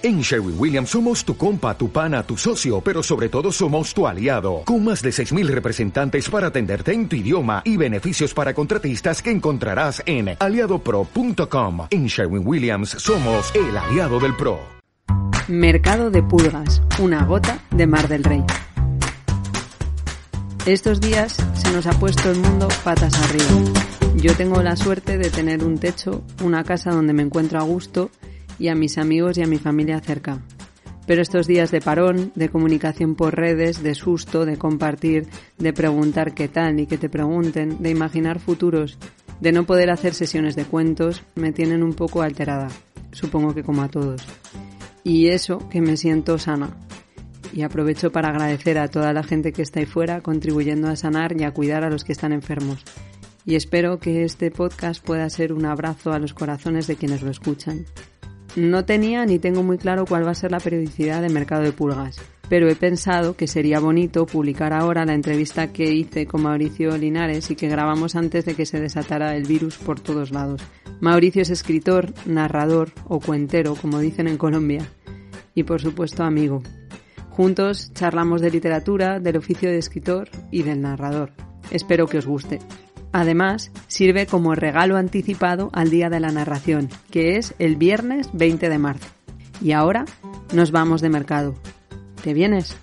En Sherwin Williams somos tu compa, tu pana, tu socio, pero sobre todo somos tu aliado, con más de 6.000 representantes para atenderte en tu idioma y beneficios para contratistas que encontrarás en aliadopro.com. En Sherwin Williams somos el aliado del PRO. Mercado de pulgas, una gota de Mar del Rey. Estos días se nos ha puesto el mundo patas arriba. Yo tengo la suerte de tener un techo, una casa donde me encuentro a gusto y a mis amigos y a mi familia cerca. Pero estos días de parón, de comunicación por redes, de susto, de compartir, de preguntar qué tal y que te pregunten, de imaginar futuros, de no poder hacer sesiones de cuentos, me tienen un poco alterada, supongo que como a todos. Y eso que me siento sana. Y aprovecho para agradecer a toda la gente que está ahí fuera contribuyendo a sanar y a cuidar a los que están enfermos. Y espero que este podcast pueda ser un abrazo a los corazones de quienes lo escuchan. No tenía ni tengo muy claro cuál va a ser la periodicidad de Mercado de Pulgas, pero he pensado que sería bonito publicar ahora la entrevista que hice con Mauricio Linares y que grabamos antes de que se desatara el virus por todos lados. Mauricio es escritor, narrador o cuentero, como dicen en Colombia, y por supuesto amigo. Juntos charlamos de literatura, del oficio de escritor y del narrador. Espero que os guste. Además, sirve como regalo anticipado al día de la narración, que es el viernes 20 de marzo. Y ahora nos vamos de mercado. ¿Te vienes?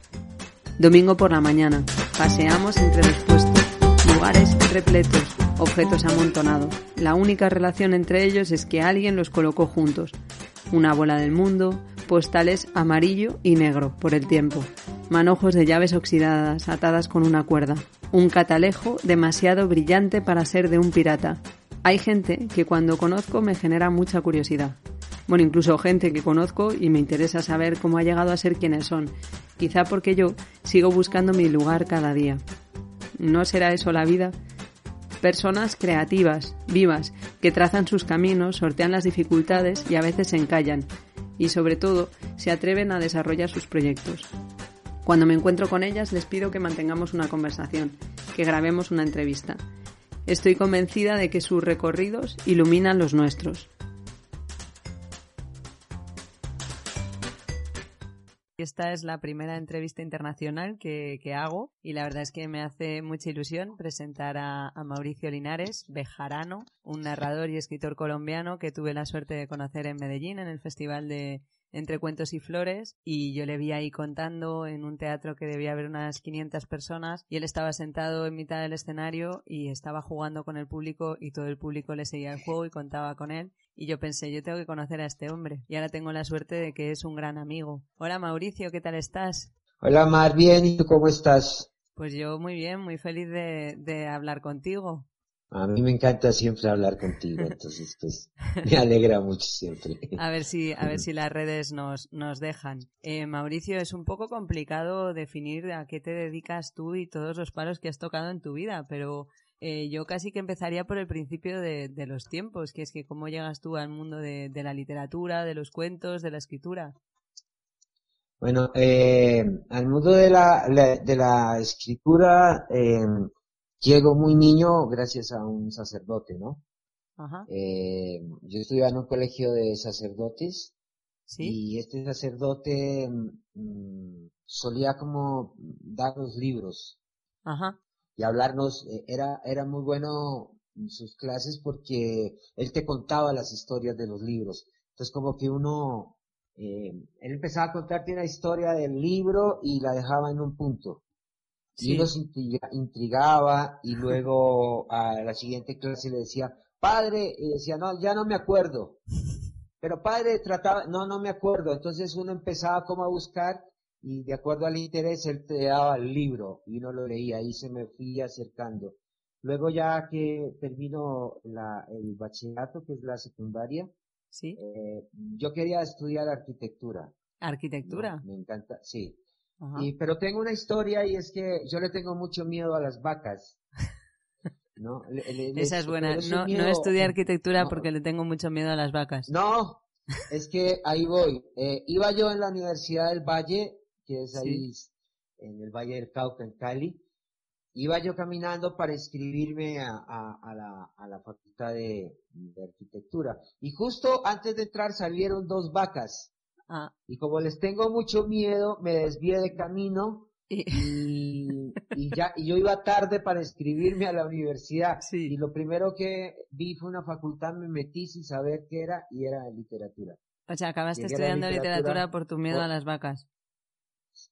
Domingo por la mañana. Paseamos entre los puestos, lugares repletos, objetos amontonados. La única relación entre ellos es que alguien los colocó juntos. Una bola del mundo, postales amarillo y negro por el tiempo, manojos de llaves oxidadas atadas con una cuerda, un catalejo demasiado brillante para ser de un pirata. Hay gente que cuando conozco me genera mucha curiosidad. Bueno, incluso gente que conozco y me interesa saber cómo ha llegado a ser quienes son, quizá porque yo sigo buscando mi lugar cada día. ¿No será eso la vida? Personas creativas, vivas, que trazan sus caminos, sortean las dificultades y a veces se encallan, y sobre todo se atreven a desarrollar sus proyectos. Cuando me encuentro con ellas les pido que mantengamos una conversación, que grabemos una entrevista. Estoy convencida de que sus recorridos iluminan los nuestros. Esta es la primera entrevista internacional que, hago y la verdad es que me hace mucha ilusión presentar a, a, Mauricio Linares, bejarano, un narrador y escritor colombiano que tuve la suerte de conocer en Medellín en el Festival de, entre cuentos y flores y yo le vi ahí contando en un teatro que debía haber unas 500 personas y él estaba sentado en mitad del escenario y estaba jugando con el público y todo el público le seguía el juego y contaba con él y yo pensé, yo tengo que conocer a este hombre y ahora tengo la suerte de que es un gran amigo. Hola Mauricio, ¿qué tal estás? Hola Mar, bien, ¿y tú cómo estás? Pues yo muy bien, muy feliz de, de hablar contigo. A mí me encanta siempre hablar contigo, entonces pues me alegra mucho siempre. A ver si, a ver si las redes nos, nos dejan. Eh, Mauricio, es un poco complicado definir a qué te dedicas tú y todos los palos que has tocado en tu vida, pero eh, yo casi que empezaría por el principio de, de, los tiempos, que es que cómo llegas tú al mundo de, de la literatura, de los cuentos, de la escritura. Bueno, eh, al mundo de la, de la escritura, eh, Llego muy niño gracias a un sacerdote, ¿no? Ajá. Eh, yo estudiaba en un colegio de sacerdotes ¿Sí? y este sacerdote mm, solía como dar los libros Ajá. Y hablarnos, eh, era, era muy bueno en sus clases porque él te contaba las historias de los libros. Entonces como que uno, eh, él empezaba a contarte una historia del libro y la dejaba en un punto. Y nos intrigaba y luego a la siguiente clase le decía, padre, y decía, no, ya no me acuerdo. Pero padre trataba, no, no me acuerdo. Entonces uno empezaba como a buscar y de acuerdo al interés él te daba el libro y uno lo leía y se me fui acercando. Luego ya que termino la, el bachillerato, que es la secundaria, ¿Sí? Eh, yo quería estudiar arquitectura. ¿Arquitectura? me encanta, sí. Y, pero tengo una historia y es que yo le tengo mucho miedo a las vacas. ¿no? Esa es buena. No, no estudié arquitectura porque le tengo mucho miedo a las vacas. No, es que ahí voy. Eh, iba yo en la Universidad del Valle, que es ahí en el Valle del Cauca, en Cali. Iba yo caminando para inscribirme a, a, la, a la Facultad de, de Arquitectura. Y justo antes de entrar salieron dos vacas Ah. Y como les tengo mucho miedo, me desvié de camino y, ya y yo iba tarde para inscribirme a la universidad. Y lo primero que vi fue una facultad, me metí sin saber qué era y era literatura. O sea, acabaste estudiando literatura, por tu miedo a las vacas.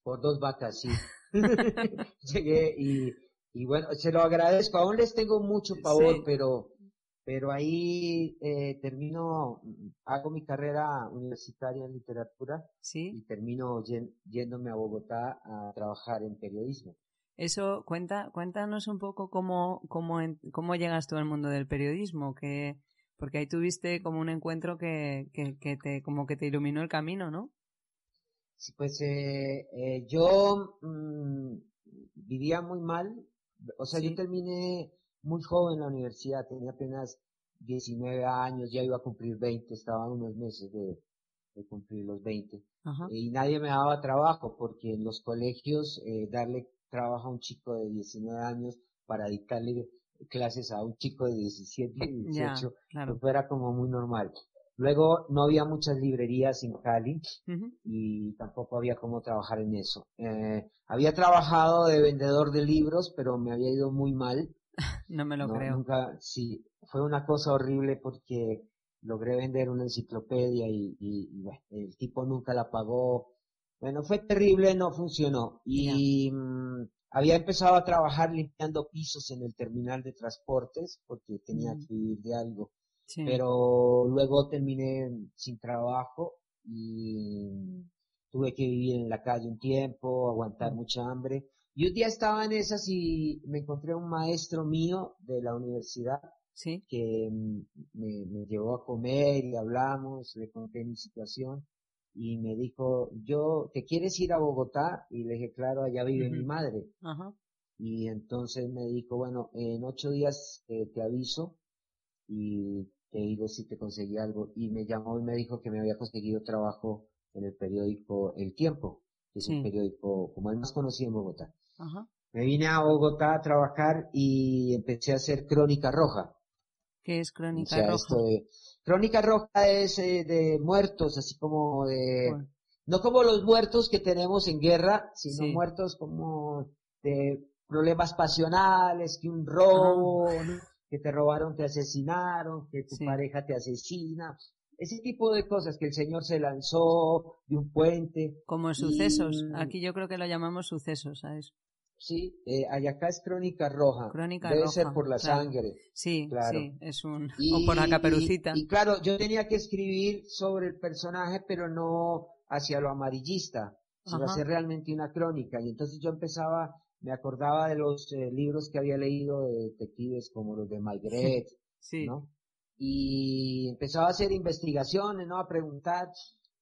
Por dos vacas, sí. Llegué y, y bueno, se lo agradezco. Aún les tengo mucho pavor, pero pero ahí eh, termino, hago mi carrera universitaria en literatura ¿Sí? y termino yéndome a Bogotá a trabajar en periodismo. Eso, cuenta, cuéntanos un poco cómo, cómo, cómo llegas tú al mundo del periodismo, que, porque ahí tuviste como un encuentro que, que, que te, como que te iluminó el camino, ¿no? Sí, pues eh, eh, yo mmm, vivía muy mal, o sea, yo terminé muy joven en la universidad, tenía apenas 19 años, ya iba a cumplir 20, estaba unos meses de, de cumplir los 20. Y nadie me daba trabajo porque en los colegios eh, darle trabajo a un chico de 19 años para dictarle clases a un chico de 17 y 18, pues era como muy normal. Luego no había muchas librerías en Cali y tampoco había cómo trabajar en eso. Eh, había trabajado de vendedor de libros, pero me había ido muy mal no me lo creo. Nunca, sí, fue una cosa horrible porque logré vender una enciclopedia y, el tipo nunca la pagó. Bueno, fue terrible, no funcionó. Y mm, había empezado a trabajar limpiando pisos en el terminal de transportes porque tenía mm. que vivir de algo. Pero luego terminé sin trabajo y tuve que vivir en la calle un tiempo, aguantar mucha hambre y un día estaba en esas y me encontré un maestro mío de la universidad ¿Sí? que me, me llevó a comer y hablamos, le conté mi situación y me dijo, yo, ¿te quieres ir a Bogotá? Y le dije, claro, allá vive mi madre. Y entonces me dijo, bueno, en ocho días eh, te aviso y te digo si te conseguí algo. Y me llamó y me dijo que me había conseguido trabajo en el periódico El Tiempo, que es un periódico como el más conocido en Bogotá. Me vine a Bogotá a trabajar y empecé a hacer Crónica Roja. ¿Qué es Crónica Roja? Crónica Roja es eh, de muertos, así como de... No como los muertos que tenemos en guerra, sino muertos como de problemas pasionales, que un robo, que te robaron, te asesinaron, que tu pareja te asesina, ese tipo de cosas que el Señor se lanzó de un puente. Como sucesos. Aquí yo creo que lo llamamos sucesos a eso. Sí, eh, acá es crónica roja. Crónica Debe ser por la sangre. Sí, claro. sí, es un... o por la caperucita. Y, claro, yo tenía que escribir sobre el personaje, pero no hacia lo amarillista, sino hacer realmente una crónica. Y entonces yo empezaba, me acordaba de los eh, libros que había leído de detectives como los de Maigret, sí. ¿no? y empezaba a hacer investigaciones, ¿no? A preguntar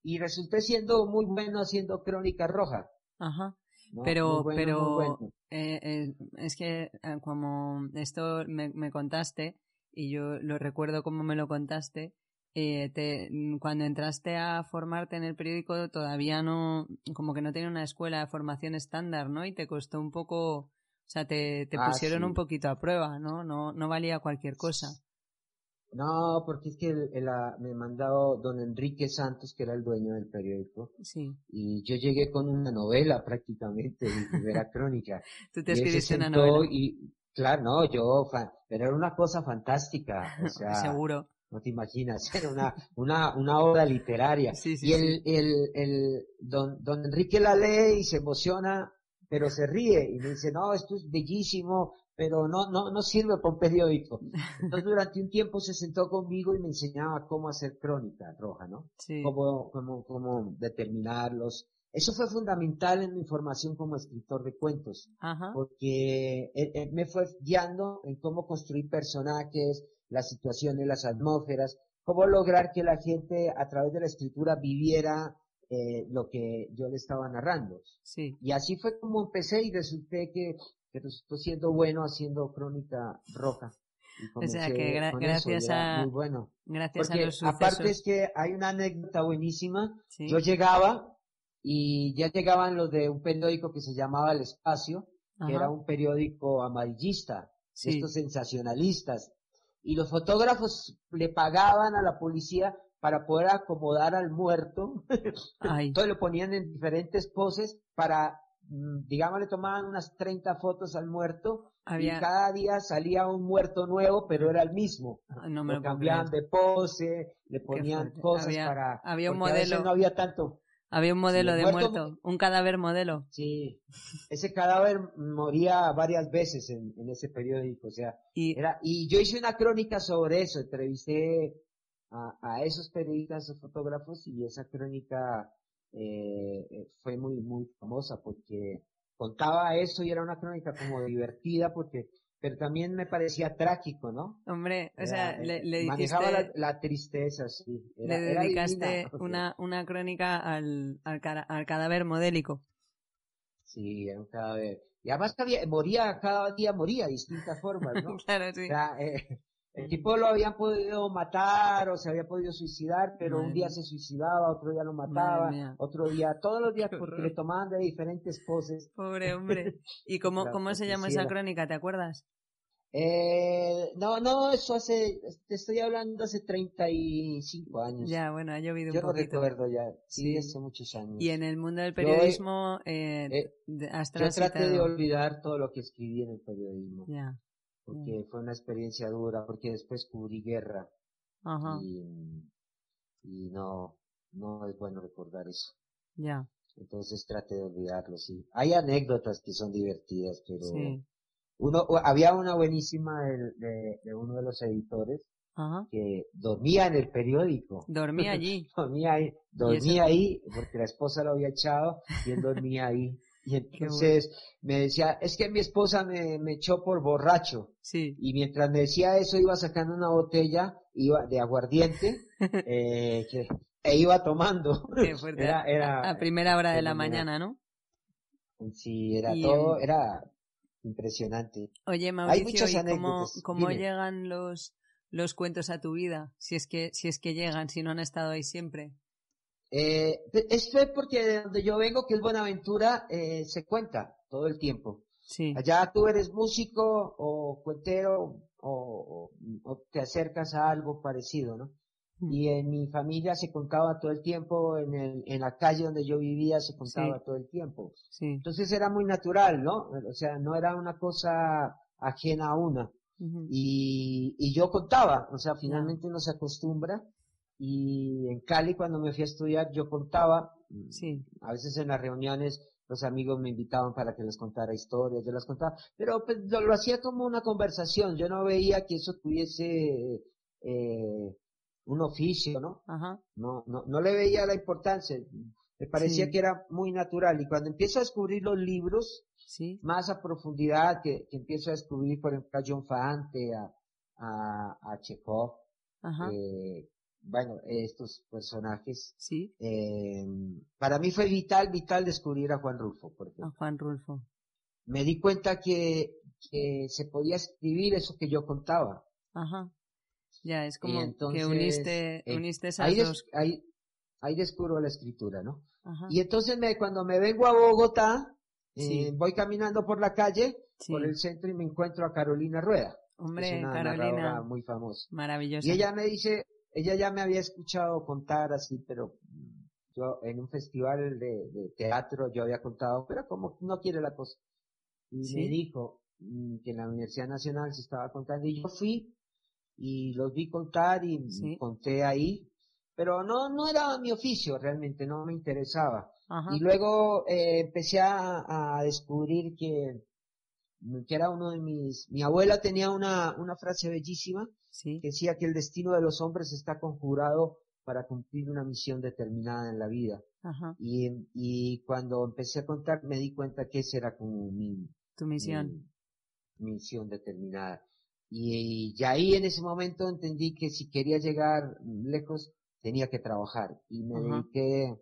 y resulté siendo muy bueno haciendo crónica roja. Ajá. Pero, pero eh, eh, es que eh, como esto me, me, contaste y yo lo recuerdo como me lo contaste, eh, te, cuando entraste a formarte en el periódico todavía no, como que no tenía una escuela de formación estándar, ¿no? Y te costó un poco, o sea, te, te ah, pusieron un poquito a prueba, ¿no? No, no valía cualquier cosa. No, porque es que el, me mandado don Enrique Santos, que era el dueño del periódico. Sí. Y yo llegué con una novela prácticamente, mi primera crónica. Tú te escribiste una novela. Y, claro, no, yo, pero era una cosa fantástica. O sea, Seguro. No te imaginas, era una, una, una obra literaria. Sí, sí, y el, el, el, don, don Enrique la lee y se emociona pero se ríe y me dice, no, esto es bellísimo, pero no, no, no sirve para un periódico. Entonces durante un tiempo se sentó conmigo y me enseñaba cómo hacer crónica roja, ¿no? Sí. Cómo, cómo, cómo determinarlos. Eso fue fundamental en mi formación como escritor de cuentos, Ajá. porque él, me fue guiando en cómo construir personajes, las situaciones, las atmósferas, cómo lograr que la gente a través de la escritura viviera eh, lo que yo le estaba narrando. Sí. Y así fue como empecé y resulté que, que resultó siendo bueno haciendo crónica roja. O sea que gracias a muy bueno. gracias a los aparte es que hay una anécdota buenísima. Yo llegaba y ya llegaban los de un periódico que se llamaba El Espacio, que era un periódico amarillista, estos sensacionalistas. Y los fotógrafos le pagaban a la policía para poder acomodar al muerto. Entonces lo ponían en diferentes poses para, mm, digamos, le tomaban unas 30 fotos al muerto y cada día salía un muerto nuevo, pero era el mismo. Ah, no me lo cambiaban de pose, le ponían cosas para... Había un modelo. no había tanto. Había un modelo de muerto, un cadáver modelo. Sí, ese cadáver moría varias veces en, ese periódico, o sea, y, era, y yo hice una crónica sobre eso, entrevisté a, a esos periodistas o fotógrafos y esa crónica eh, fue muy, muy famosa porque contaba eso y era una crónica como divertida porque pero también me parecía trágico, ¿no? Hombre, o sea, le, le Manejaba la, tristeza, sí. le dedicaste una, una crónica al, al, al, cadáver modélico. Sí, era un cadáver. Y además moría, cada día moría de distintas formas, ¿no? claro, sí. O sea, eh, el tipo lo habían podido matar o se había podido suicidar, pero un día se suicidaba, otro día lo mataba, otro día, todos los días porque le tomaban de diferentes poses. Pobre hombre. ¿Y cómo, cómo se llama esa crónica? ¿Te acuerdas? Eh, no, no, eso hace, te estoy hablando hace 35 años. Ya, bueno, ha llovido Yo un poquito. Yo recuerdo ya, sí, hace muchos años. Y en el mundo del periodismo, eh, eh, yo traté de olvidar todo lo que escribí en el periodismo. Ya porque fue una experiencia dura, porque después cubrí guerra Ajá. y, y no, no es bueno recordar eso. Ya. Entonces trate de olvidarlo, sí. Hay anécdotas que son divertidas, pero uno, había una buenísima de, de, uno de los editores Ajá. que dormía en el periódico. Dormía allí. dormía ahí, dormía ahí, porque la esposa lo había echado y él dormía ahí. Y entonces me decía, es que mi esposa me, me echó por borracho. Sí. Y mientras me decía eso, iba sacando una botella iba de aguardiente eh, que, e iba tomando. Era, era, a primera hora de la mañana, ¿no? Sí, era todo, era impresionante. Oye, Mauricio, ¿y cómo, cómo llegan los, los cuentos a tu vida? Si es que, si es que llegan, si no han estado ahí siempre. Eh, esto es porque de donde yo vengo, que es Buenaventura, eh, se cuenta todo el tiempo. Sí. Allá tú eres músico o cuentero o, te acercas a algo parecido, ¿no? Mm. Y en mi familia se contaba todo el tiempo, en, el, en la calle donde yo vivía se contaba todo el tiempo. Sí. Entonces era muy natural, ¿no? O sea, no era una cosa ajena a una. y, y yo contaba, o sea, finalmente uno se acostumbra y en Cali, cuando me fui a estudiar, yo contaba. Sí. A veces en las reuniones los amigos me invitaban para que les contara historias, yo las contaba. Pero pues lo, hacía como una conversación. Yo no veía que eso tuviese eh, un oficio, ¿no? Ajá. No, no, no le veía la importancia. Me parecía que era muy natural. Y cuando empiezo a descubrir los libros, sí. más a profundidad, que, que empiezo a descubrir, por ejemplo, a John Fante, a, a, a Chekhov, Ajá. Eh, bueno, estos personajes. Sí. Eh, para mí fue vital, vital descubrir a Juan Rulfo. Porque a Juan Rulfo. Me di cuenta que, que se podía escribir eso que yo contaba. Ajá. Ya, es como que uniste, eh, uniste esas ahí, dos. ahí, ahí descubro la escritura, ¿no? Ajá. Y entonces me, cuando me vengo a Bogotá, eh, voy caminando por la calle, por el centro y me encuentro a Carolina Rueda. Hombre, es una Carolina. muy famosa. Maravillosa. Y ella me dice, ella ya me había escuchado contar así, pero yo en un festival de, teatro yo había contado, pero como no quiere la cosa. Y me dijo mm, que en la Universidad Nacional se estaba contando y yo fui y los vi contar y conté ahí, pero no, no era mi oficio realmente, no me interesaba. Y luego eh, empecé a, a descubrir que que era uno de mis, mi abuela tenía una, una frase bellísima sí. que decía que el destino de los hombres está conjurado para cumplir una misión determinada en la vida. Ajá. Y, y cuando empecé a contar me di cuenta que esa era como mi, tu misión. Mi, misión determinada. Y, y ahí en ese momento entendí que si quería llegar lejos tenía que trabajar y me dediqué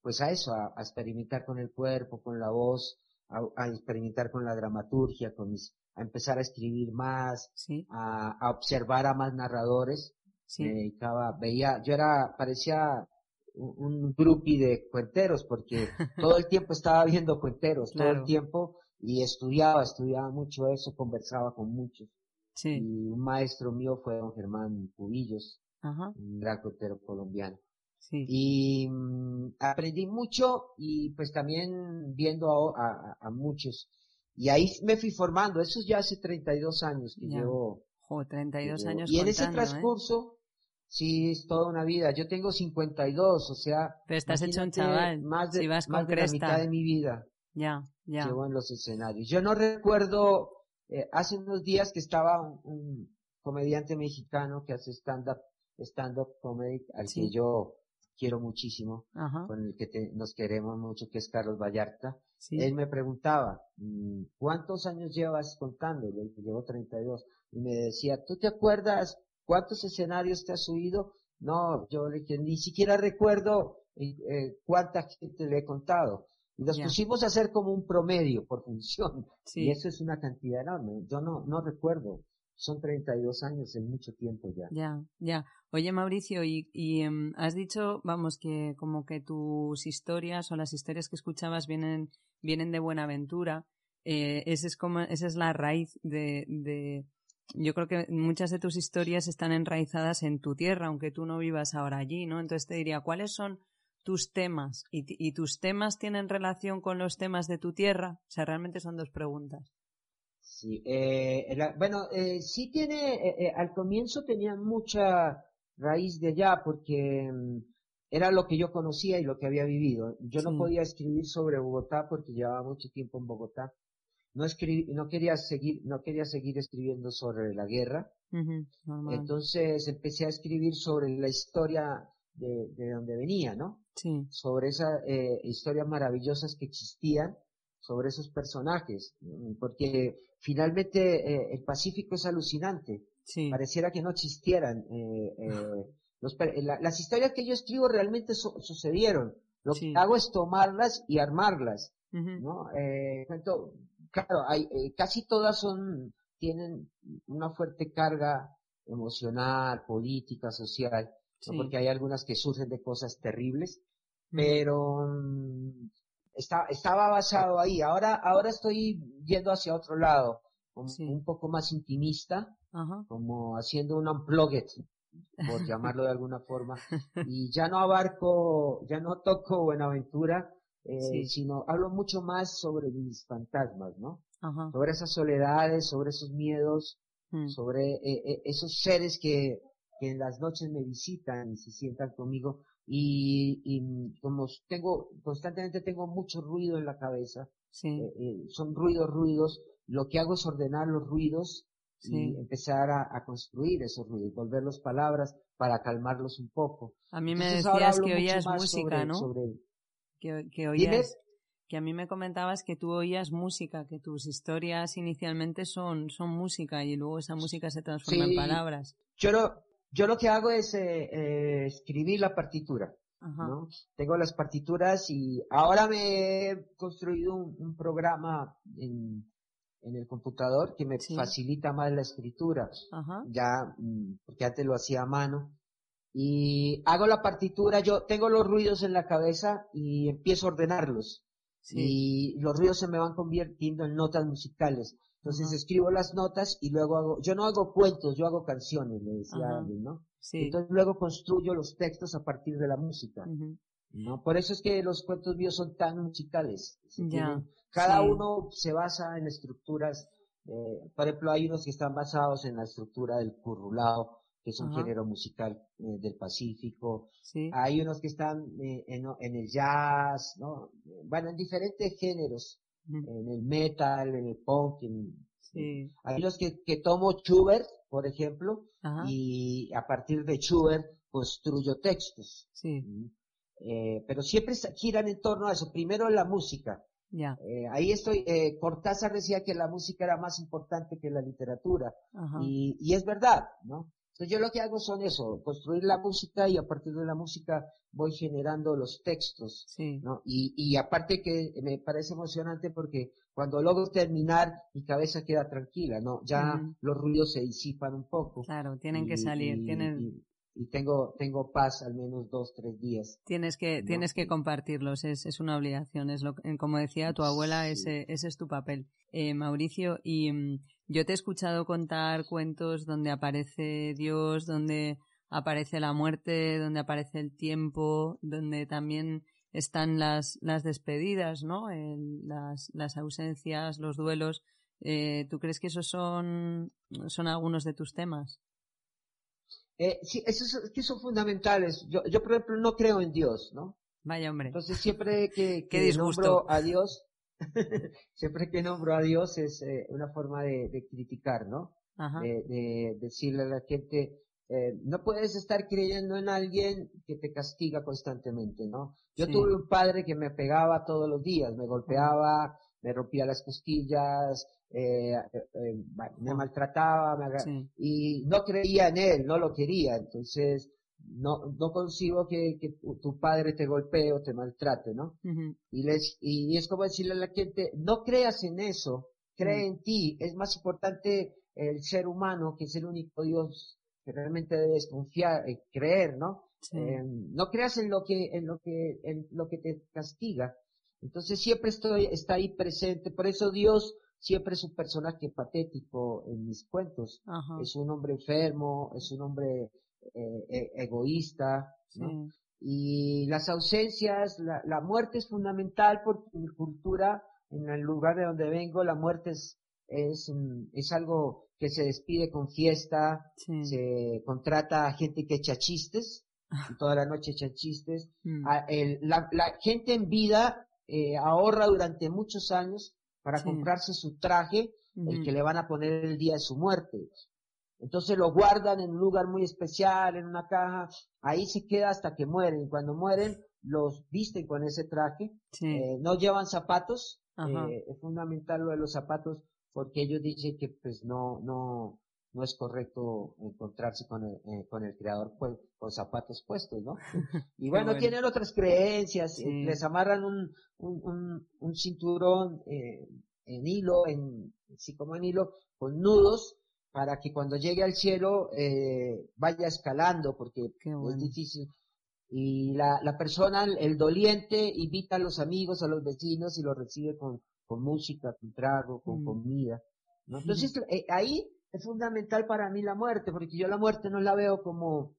pues a eso, a, a experimentar con el cuerpo, con la voz, a, experimentar con la dramaturgia, con mis, a empezar a escribir más, a, a, observar a más narradores. Me dedicaba, veía, yo era, parecía un, un grupi de cuenteros porque todo el tiempo estaba viendo cuenteros, todo el tiempo y estudiaba, estudiaba mucho eso, conversaba con muchos. Sí. Y un maestro mío fue don Germán Cubillos. un gran cuentero colombiano. Sí. Y mm, aprendí mucho y pues también viendo a, a, muchos. Y ahí me fui formando, eso ya hace 32 años que llevo. Jo, 32 años. Y en ese ¿eh? transcurso, sí, es toda una vida. Yo tengo 52, o sea. Pero estás hecho un chaval. Más de, más de la mitad de mi vida. Ya, ya. Llevo en los escenarios. Yo no recuerdo, eh, hace unos días que estaba un, comediante mexicano que hace stand-up, stand-up comedy, al que yo quiero muchísimo, con el que nos queremos mucho, que es Carlos Vallarta. Él me preguntaba, mm, ¿cuántos años llevas contando? Le dije, llevo 32. Y me decía, ¿tú te acuerdas cuántos escenarios te has subido? No, yo le dije, ni siquiera recuerdo eh, eh, cuánta gente le he contado. Y nos pusimos a hacer como un promedio por función. Y eso es una cantidad enorme. Yo no, no recuerdo son 32 años en mucho tiempo ya. Ya, ya. Oye, Mauricio, y, y em, has dicho, vamos, que como que tus historias o las historias que escuchabas vienen, vienen de Buenaventura. Eh, esa es como, esa es la raíz de, de, yo creo que muchas de tus historias están enraizadas en tu tierra, aunque tú no vivas ahora allí, ¿no? Entonces te diría, ¿cuáles son tus temas? ¿Y, y tus temas tienen relación con los temas de tu tierra? O sea, realmente son dos preguntas. Sí, eh, bueno, eh, sí tiene, eh, eh, al comienzo tenía mucha raíz de allá porque mm, era lo que yo conocía y lo que había vivido. Yo no podía escribir sobre Bogotá porque llevaba mucho tiempo en Bogotá. No escribí, no quería seguir, no quería seguir escribiendo sobre la guerra. Entonces empecé a escribir sobre la historia de, de donde venía, ¿no? Sí. Sobre esas eh, historias maravillosas que existían sobre esos personajes, porque finalmente eh, el Pacífico es alucinante. Pareciera que no existieran. Eh, eh, las historias que yo escribo realmente sucedieron. Lo que hago es tomarlas y armarlas. ¿no? claro, hay, casi todas son tienen una fuerte carga emocional, política, social, porque hay algunas que surgen de cosas terribles, pero mm, estaba basado ahí. Ahora, ahora estoy yendo hacia otro lado, un poco más intimista, como haciendo un unplugged, por llamarlo de alguna forma. Y ya no abarco, ya no toco Buenaventura, eh, sino hablo mucho más sobre mis fantasmas, ¿no? Sobre esas soledades, sobre esos miedos, mm. sobre eh, eh, esos seres que, que en las noches me visitan y se sientan conmigo y, y como tengo, constantemente tengo mucho ruido en la cabeza, sí. Eh, eh, son ruidos, ruidos, lo que hago es ordenar los ruidos y empezar a, construir esos ruidos, volverlos palabras para calmarlos un poco. A mí me decías que oías música, ¿no? Que, que oías, que a mí me comentabas que tú oías música, que tus historias inicialmente son, son música y luego esa música se transforma en palabras. Yo no, yo lo que hago es eh, eh, escribir la partitura. ¿no? Tengo las partituras y ahora me he construido un, programa en, en, el computador que me facilita más la escritura. Ya, mm, porque antes lo hacía a mano. Y hago la partitura, yo tengo los ruidos en la cabeza y empiezo a ordenarlos. Y los ruidos se me van convirtiendo en notas musicales. Entonces escribo las notas y luego hago, yo no hago cuentos, yo hago canciones, le decía alguien, ¿no? Sí. Entonces luego construyo los textos a partir de la música. ¿no? Por eso es que los cuentos míos son tan musicales. Ya. cada uno se basa en estructuras, eh, por ejemplo, hay unos que están basados en la estructura del currulado, que es un género musical eh, del Pacífico. Sí. Hay unos que están eh, en, en, el jazz, ¿no? Bueno, en diferentes géneros en el metal, en el punk, hay los que, que tomo Schubert, por ejemplo, y a partir de Schubert construyo textos. Eh, pero siempre giran en torno a eso. Primero la música. Eh, ahí estoy. Eh, Cortázar decía que la música era más importante que la literatura. Y, y es verdad, ¿no? Entonces yo lo que hago son eso, construir la música y a partir de la música voy generando los textos, sí. ¿no? Y, y aparte que me parece emocionante porque cuando logro terminar mi cabeza queda tranquila, ¿no? Ya los ruidos se disipan un poco. Claro, tienen que salir, tienen y tengo, tengo paz al menos dos, tres días. Tienes que, tienes que compartirlos, es, es una obligación, es lo, como decía tu abuela, ese, ese es tu papel. Eh, Mauricio, y mm, yo te he escuchado contar cuentos donde aparece Dios, donde aparece la muerte, donde aparece el tiempo, donde también están las, las despedidas, ¿no? las, las ausencias, los duelos. Eh, ¿Tú crees que esos son, son algunos de tus temas? Eh, sí, esos que son fundamentales. Yo, yo, por ejemplo, no creo en Dios, ¿no? Vaya hombre. Entonces siempre que, que nombro a Dios, siempre que nombro a Dios es eh, una forma de, de criticar, ¿no? De, de, decirle a la gente, eh, no puedes estar creyendo en alguien que te castiga constantemente, ¿no? Yo tuve un padre que me pegaba todos los días, me golpeaba, me rompía las costillas, eh, eh, me maltrataba, me y no creía en él, no lo quería, entonces no, no consigo que, que tu padre te golpee o te maltrate, ¿no? y, les, y es como decirle a la gente, no creas en eso, cree en ti, es más importante el ser humano que es el único Dios que realmente debes confiar, y creer, ¿no? Eh, no creas en lo que, en lo que, en lo que te castiga. Entonces siempre estoy, está ahí presente, por eso Dios siempre es un personaje patético en mis cuentos. Es un hombre enfermo, es un hombre eh, e, egoísta, Y las ausencias, la, la, muerte es fundamental porque mi cultura, en el lugar de donde vengo, la muerte es, es, es algo que se despide con fiesta, se contrata a gente que echa chistes, toda la noche echa chistes. Mm. la, la, gente en vida eh, ahorra durante muchos años para comprarse su traje, el que le van a poner el día de su muerte. Entonces lo guardan en un lugar muy especial, en una caja, ahí se queda hasta que mueren. Y cuando mueren, los visten con ese traje, eh, no llevan zapatos, eh, es fundamental lo de los zapatos, porque ellos dicen que pues no, no, no es correcto encontrarse con el, eh, con el creador pues, con zapatos puestos, ¿no? Y bueno, tienen otras creencias, les amarran un, un, un, cinturón eh, en hilo, en, sí como en hilo, con nudos, para que cuando llegue al cielo eh, vaya escalando, porque es difícil. Y la, la persona, el doliente, invita a los amigos, a los vecinos y lo recibe con, con música, con trago, con mm. comida. ¿no? Entonces, eh, ahí es fundamental para mí la muerte, porque yo la muerte no la veo como,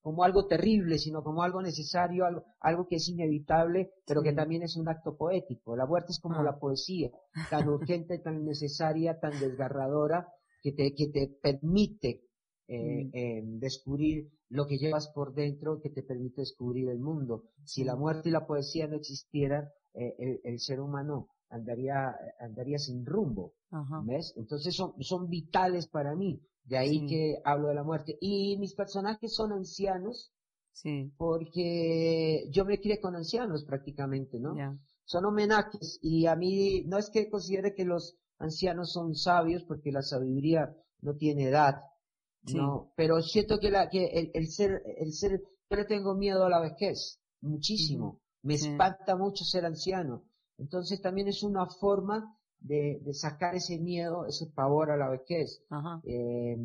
como algo terrible, sino como algo necesario, algo, algo que es inevitable, pero que también es un acto poético. La muerte es como ah. la poesía, tan urgente, tan necesaria, tan desgarradora, que te, que te permite eh, mm. eh, descubrir lo que llevas por dentro, que te permite descubrir el mundo. Si la muerte y la poesía no existieran, eh, el, el, ser humano andaría, andaría sin rumbo. ¿Ves? Entonces son, son vitales para mí. De ahí que hablo de la muerte. Y mis personajes son ancianos. Sí. Porque yo me crié con ancianos prácticamente, ¿no? Son homenajes. Y a mí, no es que considere que los ancianos son sabios, porque la sabiduría no tiene edad. No, pero siento que la, que el, el ser, el ser, yo le tengo miedo a la vejez, muchísimo. Me espanta mucho ser anciano. Entonces también es una forma de, de sacar ese miedo, ese pavor a la vejez. Eh,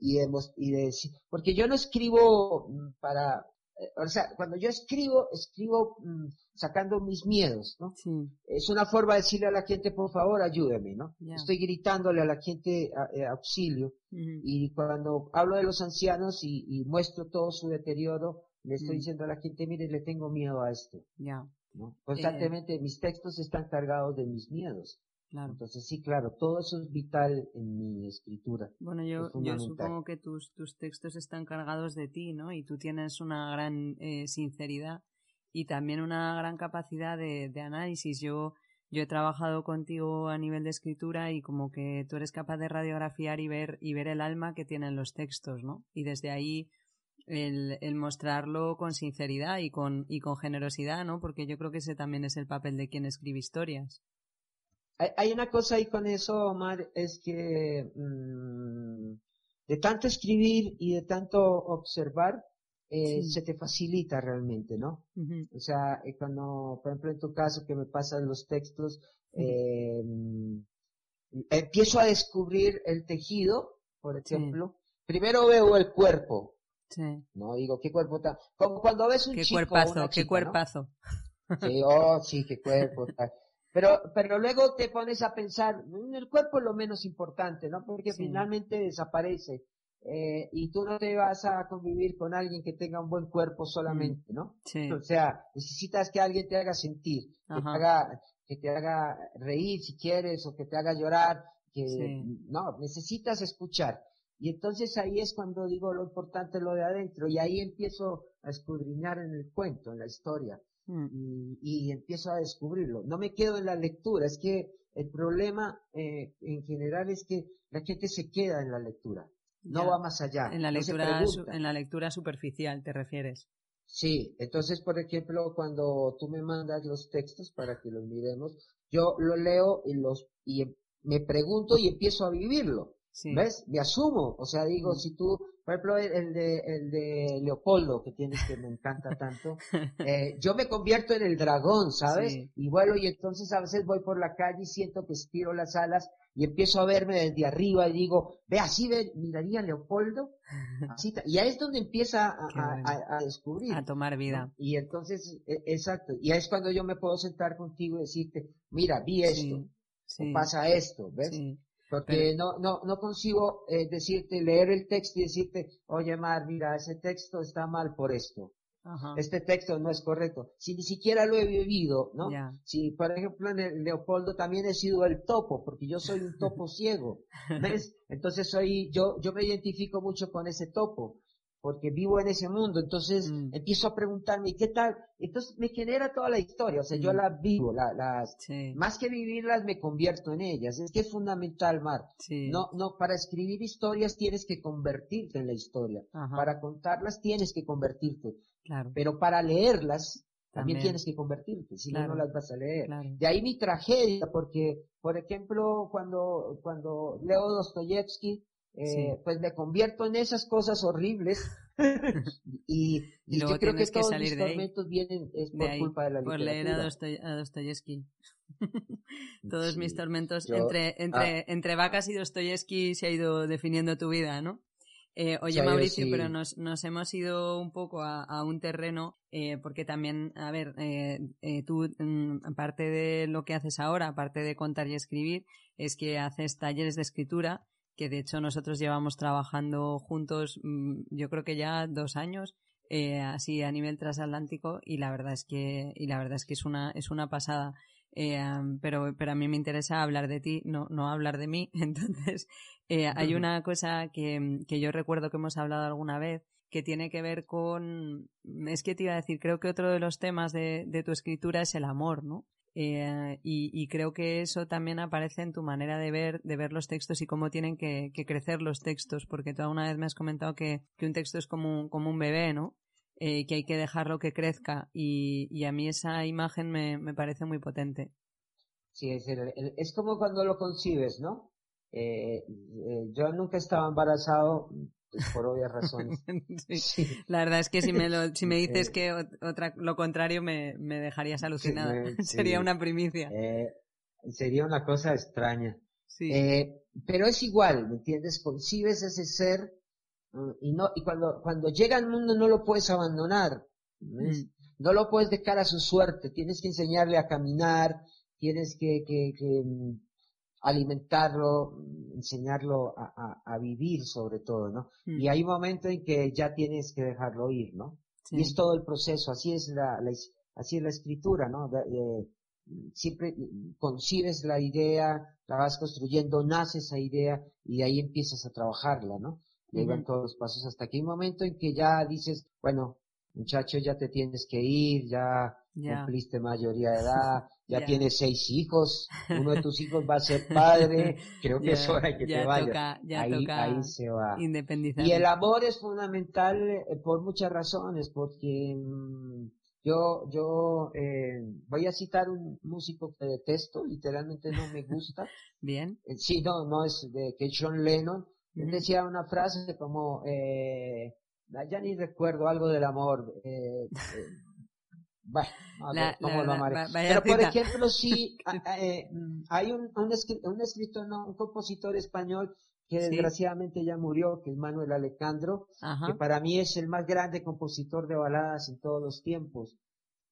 y, de, y de porque yo no escribo mm, para, eh, o sea, cuando yo escribo, escribo mm, sacando mis miedos, ¿no? Es una forma de decirle a la gente, por favor, ayúdeme, ¿no? Estoy gritándole a la gente eh, auxilio. Y cuando hablo de los ancianos y, muestro todo su deterioro, le estoy mm. diciendo a la gente, mire, le tengo miedo a esto. Constantemente mis textos están cargados de mis miedos. Claro. Entonces sí, claro, todo eso es vital en mi escritura. Bueno, yo, yo supongo que tus, tus textos están cargados de ti, ¿no? Y tú tienes una gran eh, sinceridad y también una gran capacidad de, de análisis. Yo, yo he trabajado contigo a nivel de escritura y como que tú eres capaz de radiografiar y ver, y ver el alma que tienen los textos, ¿no? Y desde ahí el, el, mostrarlo con sinceridad y con, y con generosidad, ¿no? Porque yo creo que ese también es el papel de quien escribe historias. Hay, una cosa ahí con eso, Omar, es que mmm, de tanto escribir y de tanto observar, eh, se te facilita realmente, ¿no? O sea, eh, cuando, por ejemplo, en tu caso que me pasan los textos, eh, empiezo a descubrir el tejido, por ejemplo. Primero veo el cuerpo, no digo, qué cuerpo está. Como cuando ves un qué chico Cuerpazo, qué cuerpazo. Sí, oh, sí, qué cuerpo. Pero, pero luego te pones a pensar, el cuerpo es lo menos importante, ¿no? Porque finalmente desaparece. eh, y tú no te vas a convivir con alguien que tenga un buen cuerpo solamente, ¿no? Sí. O sea, necesitas que alguien te haga sentir, que te haga, que te haga reír si quieres, o que te haga llorar, que, no, necesitas escuchar. Y entonces ahí es cuando digo lo importante lo de adentro, y ahí empiezo a escudriñar en el cuento, en la historia, mm. y, y, empiezo a descubrirlo. No me quedo en la lectura, es que el problema eh, en general es que la gente se queda en la lectura no va más allá. En la, lectura, en la lectura superficial te refieres. Sí, entonces, por ejemplo, cuando tú me mandas los textos para que los miremos, yo lo leo y los y me pregunto y empiezo a vivirlo. ¿Ves? Me asumo. O sea, digo, mm. si tú, por ejemplo, el, de, el de Leopoldo, que tienes que me encanta tanto, eh, yo me convierto en el dragón, ¿sabes? Y vuelo y entonces a veces voy por la calle y siento que estiro las alas y empiezo a verme desde arriba y digo, ve, así ve, miraría Leopoldo. Así y ahí es donde empieza a, descubrir. A tomar vida. Y entonces, e, exacto. Y ahí es cuando yo me puedo sentar contigo y decirte, mira, vi esto. O pasa esto, ¿ves? Porque no, no, no consigo eh, decirte, leer el texto y decirte, oye Mar, mira, ese texto está mal por esto. Este texto no es correcto. Si ni siquiera lo he vivido, ¿no? Si, por ejemplo, en el Leopoldo también he sido el topo, porque yo soy un topo ciego, ¿ves? Entonces soy, yo, yo me identifico mucho con ese topo porque vivo en ese mundo, entonces mm. empiezo a preguntarme, ¿qué tal? Entonces me genera toda la historia, o sea, yo mm. la vivo, la, las, más que vivirlas me convierto en ellas, es que es fundamental, Mar. No, no, para escribir historias tienes que convertirte en la historia, para contarlas tienes que convertirte, claro. pero para leerlas también, tienes que convertirte, si no, no las vas a leer. De ahí mi tragedia, porque, por ejemplo, cuando, cuando leo Dostoyevsky, eh, pues me convierto en esas cosas horribles y, y, yo creo que todos mis tormentos vienen es por culpa de la literatura. Por leer a, Dostoyevsky. todos mis tormentos entre, entre, ah. entre vacas y Dostoyevsky se ha ido definiendo tu vida, ¿no? Eh, oye, Mauricio, pero nos, nos hemos ido un poco a, a un terreno, eh, porque también, a ver, eh, eh tú, mm, aparte de lo que haces ahora, aparte de contar y escribir, es que haces talleres de escritura que de hecho nosotros llevamos trabajando juntos, mm, yo creo que ya dos años, eh, así a nivel transatlántico y la verdad es que y la verdad es que es una es una pasada. Eh, pero pero a mí me interesa hablar de ti no no hablar de mí. Entonces eh, hay una cosa que, que yo recuerdo que hemos hablado alguna vez que tiene que ver con es que te iba a decir creo que otro de los temas de, de tu escritura es el amor no eh, y, creo que eso también aparece en tu manera de ver, de ver los textos y cómo tienen que, crecer los textos, porque tú una vez me has comentado que, un texto es como un, como un bebé, ¿no? Eh, que hay que dejarlo que crezca y, a mí esa imagen me, parece muy potente. Sí, es, es como cuando lo concibes, ¿no? Eh, yo nunca estaba embarazado, por obvias razones. La verdad es que si me, lo, si me dices que otra, lo contrario me, me dejarías alucinada. sería una primicia. Eh, sería una cosa extraña. Eh, pero es igual, ¿me entiendes? Concibes ese ser mm, y no y cuando cuando llega al mundo no lo puedes abandonar. Mm. No lo puedes dejar a su suerte. Tienes que enseñarle a caminar. Tienes que, que, que mm, alimentarlo, enseñarlo a, a, vivir sobre todo, ¿no? Hmm. Y hay un momento en que ya tienes que dejarlo ir, ¿no? Y es todo el proceso, así es la, así es la escritura, ¿no? siempre concibes la idea, la vas construyendo, nace esa idea y de ahí empiezas a trabajarla, ¿no? Y todos los pasos hasta que hay un momento en que ya dices, bueno, muchacho, ya te tienes que ir, ya cumpliste mayoría de edad, ya tienes seis hijos, uno de tus hijos va a ser padre, creo que es hora que te vayas. ahí, ahí se va. Y el amor es fundamental eh, por muchas razones, porque mm, yo, yo eh, voy a citar un músico que detesto, literalmente no me gusta. Bien. Eh, sí, no, no es de que John Lennon. Él decía una frase como, eh, ya ni recuerdo algo del amor. Eh, eh, bueno, ¿cómo lo amaré? Pero por ejemplo, sí, eh, hay un, un, escritor, no, un compositor español que desgraciadamente ya murió, que es Manuel Alejandro, que para mí es el más grande compositor de baladas en todos los tiempos.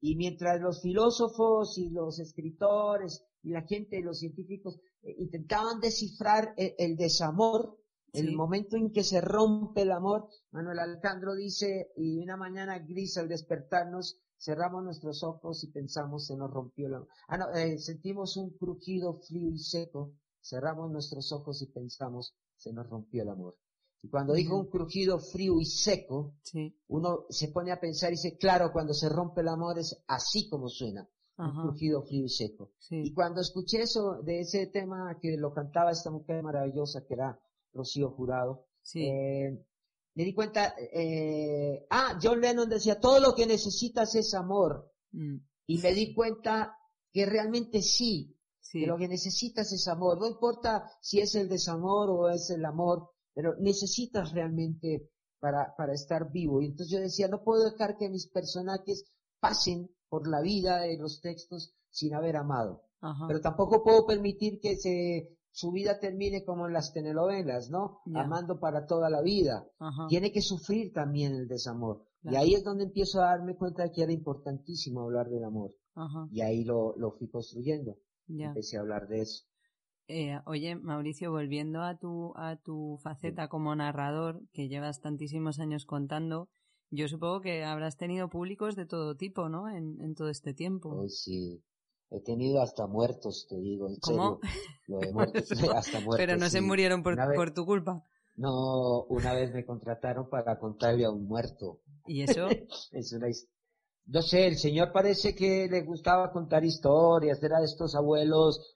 Y mientras los filósofos y los escritores y la gente, los científicos, intentaban descifrar el, desamor, El momento en que se rompe el amor, Manuel Alejandro dice, y una mañana gris al despertarnos, cerramos nuestros ojos y pensamos se nos rompió el amor. Ah, no, eh, sentimos un crujido frío y seco, cerramos nuestros ojos y pensamos se nos rompió el amor. Y cuando dijo un crujido frío y seco, uno se pone a pensar y dice, claro, cuando se rompe el amor es así como suena. Un crujido frío y seco. Y cuando escuché eso, de ese tema que lo cantaba esta mujer maravillosa que era Rocío Jurado, eh, me di cuenta, eh, ah, John Lennon decía, todo lo que necesitas es amor. Mm. Y me di cuenta que realmente sí, sí, que lo que necesitas es amor. No importa si es el desamor o es el amor, pero necesitas realmente para, para estar vivo. Y entonces yo decía, no puedo dejar que mis personajes pasen por la vida de los textos sin haber amado. Pero tampoco puedo permitir que se, su vida termine como en las telenovelas, ¿no? Amando para toda la vida. Tiene que sufrir también el desamor. Y ahí es donde empiezo a darme cuenta de que era importantísimo hablar del amor. Y ahí lo, lo fui construyendo. Empecé a hablar de eso. Eh, oye, Mauricio, volviendo a tu, a tu faceta como narrador, que llevas tantísimos años contando, yo supongo que habrás tenido públicos de todo tipo, ¿no? En, en todo este tiempo. Sí. He tenido hasta muertos, te digo, en ¿Cómo? Lo de muertos, hasta muertos. Pero no se murieron por, por tu culpa. No, una vez me contrataron para contarle a un muerto. ¿Y eso? es una no sé, el señor parece que le gustaba contar historias, era de estos abuelos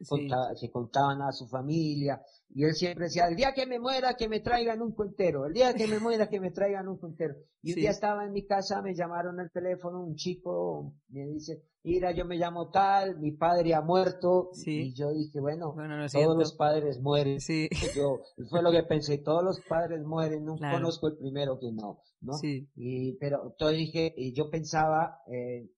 que contaban a su familia, y él siempre decía, el día que me muera, que me traigan un cuentero, el día que me muera, que me traigan un cuentero. Y un día estaba en mi casa, me llamaron al teléfono, un chico me dice, mira, yo me llamo tal, mi padre ha muerto, y yo dije, bueno, todos los padres mueren. Sí. Yo, fue lo que pensé, todos los padres mueren, no conozco el primero que no, ¿no? Sí. Y, pero, todo dije, y yo pensaba, eh,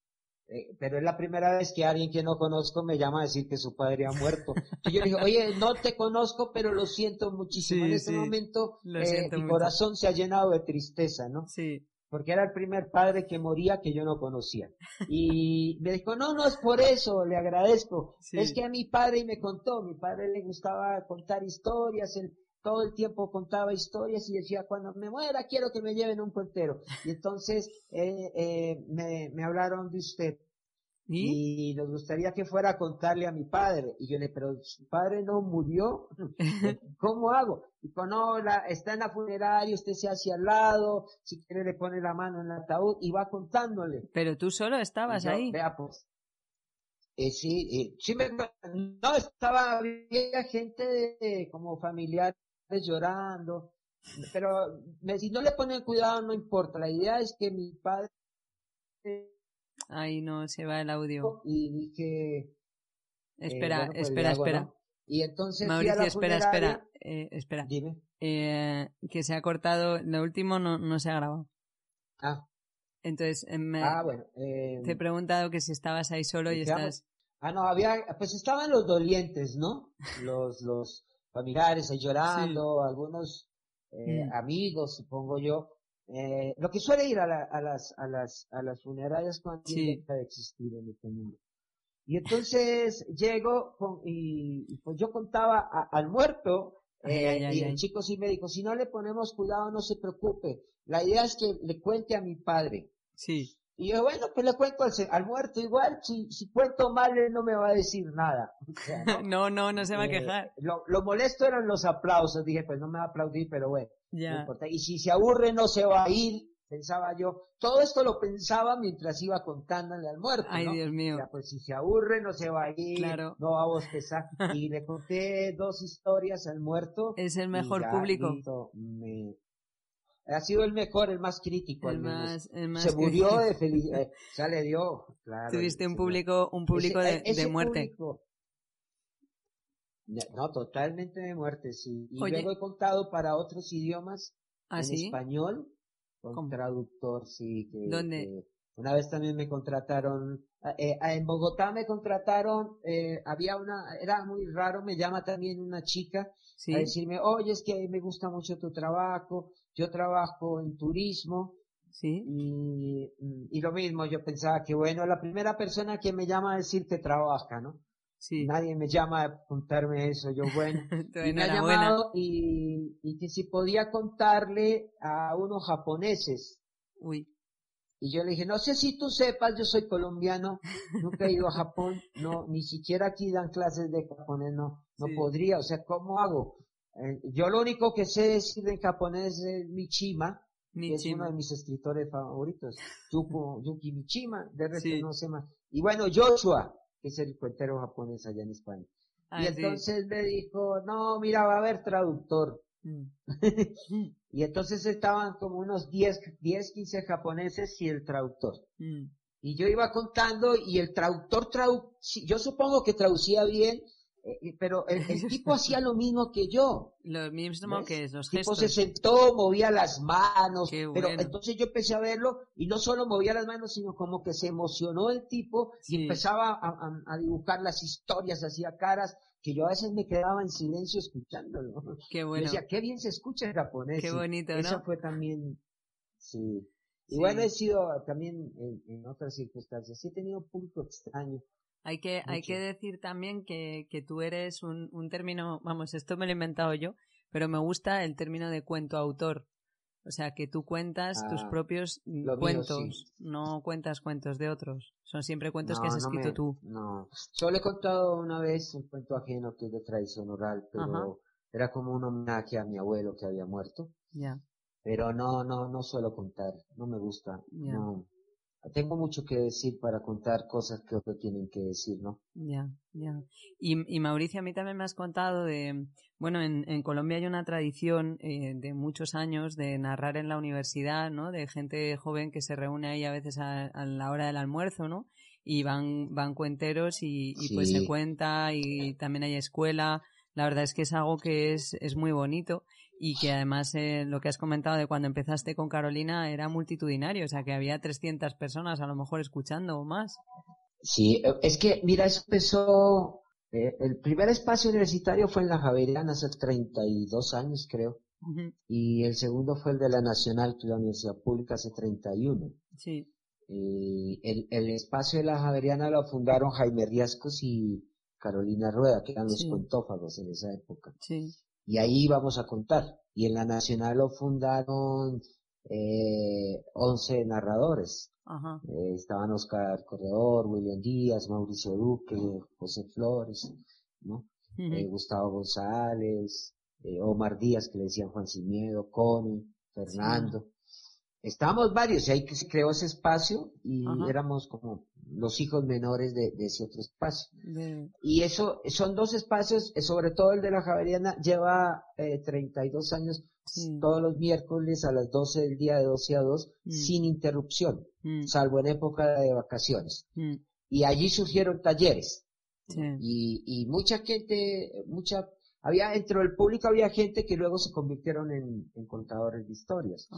eh, pero es la primera vez que alguien que no conozco me llama a decir que su padre ha muerto. Y yo le digo, oye, no te conozco, pero lo siento muchísimo. en este momento eh, mi corazón se ha llenado de tristeza, ¿no? Sí. Porque era el primer padre que moría que yo no conocía. Y me dijo, no, no es por eso, le agradezco. Es que a mi padre me contó, mi padre le gustaba contar historias, él todo el tiempo contaba historias y decía, cuando me muera quiero que me lleven un cuentero. Y entonces eh, eh, me, me hablaron de usted. ¿Y? nos gustaría que fuera a contarle a mi padre. Y yo le, pero su padre no murió. ¿Cómo hago? Y no, la, está en la funeraria, usted se hace al lado, si quiere le pone la mano en el ataúd y va contándole. Pero tú solo estabas ahí. Vea pues. Eh, sí, eh, sí me, no estaba, había gente de, como familiar llorando, pero si no le ponen cuidado no importa, la idea es que mi padre... Ay, no, se va el audio. Y dije... Espera, eh, pues espera, espera. Y entonces... Mauricio, espera, espera, eh, espera. Dime. Eh, que se ha cortado, lo último no, no se ha grabado. Ah. Entonces, me, ah, bueno, te he preguntado que si estabas ahí solo y estás... Ah, no, había, pues estaban los dolientes, ¿no? Los, los, familiares ahí llorando, algunos eh, mm. amigos, supongo yo. Eh, lo que suele ir a, a, las, a, las, a las funerarias cuando deja de existir en este mundo. Y entonces llego y, pues yo contaba al muerto eh, y el chico sí me dijo, si no le ponemos cuidado no se preocupe. La idea es que le cuente a mi padre. Sí. Y yo, bueno, pues le cuento al, muerto igual, si, si cuento mal él no me va a decir nada. ¿no? no, no, se va a eh, quejar. Lo, lo, molesto eran los aplausos, dije, pues no me va a aplaudir, pero bueno. Ya. y si se aburre no se va a ir, pensaba yo. Todo esto lo pensaba mientras iba contándole al muerto. Ay, Dios mío. pues si se aburre no se va a ir, claro. no va a bostezar. y le conté dos historias al muerto. Es el mejor público. me, ha sido el mejor, el más crítico. El, más, el más, Se murió de felicidad. Eh, ya le dio, claro. Tuviste un público, un público de, de, muerte. no, totalmente de muerte, sí. Y luego he contado para otros idiomas, ¿Ah, en español, con traductor, sí. Que, ¿Dónde? Una vez también me contrataron, eh, eh, en Bogotá me contrataron, eh, había una, era muy raro, me llama también una chica a decirme, oye, es que me gusta mucho tu trabajo, yo trabajo en turismo, Sí. Y, y, lo mismo, yo pensaba que bueno, la primera persona que me llama a decir que trabaja, ¿no? Nadie me llama a contarme eso. Yo, bueno, y me ha llamado y, y que si podía contarle a unos japoneses. Uy. Y yo le dije, no sé si tú sepas, yo soy colombiano, nunca he ido a Japón, no, ni siquiera aquí dan clases de japonés, no, no podría, o sea, ¿cómo hago? Eh, yo lo único que sé decir en japonés es Michima, que es uno de mis escritores favoritos, Yuki Michima, de resto no sé más. Y bueno, Joshua, que es el cuentero japonés allá en España. y ah, entonces me dijo, no, mira, va a haber traductor. Mm. y entonces estaban como unos 10, 10, 15 japoneses y el traductor. Mm. Y yo iba contando y el traductor tradu yo supongo que traducía bien, eh, pero el, tipo hacía lo mismo que yo. Lo mismo que los El tipo se sentó, movía las manos, pero entonces yo empecé a verlo y no solo movía las manos, sino como que se emocionó el tipo y empezaba a, dibujar las historias, hacía caras que yo a veces me quedaba en silencio escuchándolo. Qué bueno. decía, qué bien se escucha el japonés. Qué bonito, ¿no? Eso fue también, sí. Y bueno, he sido también en, en otras circunstancias. Sí he tenido público extraño hay que, hay que decir también que, que tú eres un, un término, vamos, esto me lo he inventado yo, pero me gusta el término de cuento autor. O sea, que tú cuentas tus ah, propios cuentos, no cuentas cuentos de otros. Son siempre cuentos que has escrito tú. No, solo he contado una vez un cuento ajeno que es de tradición oral, pero era como un homenaje a mi abuelo que había muerto. Ya. Pero no, no, no suelo contar, no me gusta. No tengo mucho que decir para contar cosas que otros tienen que decir, ¿no? Ya, ya. Y, y Mauricio, a mí también me has contado de, bueno, en, en Colombia hay una tradición eh, de muchos años de narrar en la universidad, ¿no? De gente joven que se reúne ahí a veces a, la hora del almuerzo, ¿no? Y van, van cuenteros y, y pues se cuenta y también hay escuela. La verdad es que es algo que es, es muy bonito y que además eh, lo que has comentado de cuando empezaste con Carolina era multitudinario, o sea que había 300 personas a lo mejor escuchando o más. Sí, es que mira, eso empezó, eh, el primer espacio universitario fue en la Javeriana hace 32 años creo, y el segundo fue el de la Nacional, que es la Universidad Pública, hace 31. Sí. Y el, el espacio de la Javeriana lo fundaron Jaime Riascos y Carolina Rueda, que eran los contófagos en esa época. Sí y ahí íbamos a contar. Y en la Nacional lo fundaron eh, 11 narradores. Eh, estaban Oscar Corredor, William Díaz, Mauricio Duque, José Flores, ¿no? eh, Gustavo González, eh, Omar Díaz, que le decían Juan Sin Miedo, Connie, Fernando. Estábamos varios y ahí que se creó ese espacio y éramos como los hijos menores de, ese otro espacio. Y eso, son dos espacios, eh, sobre todo el de la Javeriana, lleva eh, 32 años todos los miércoles a las 12 del día de 12 a 2 mm. sin interrupción, mm. salvo en época de vacaciones. Mm. Y allí surgieron talleres. Y, y mucha gente, mucha había dentro del público había gente que luego se convirtieron en, contadores de historias.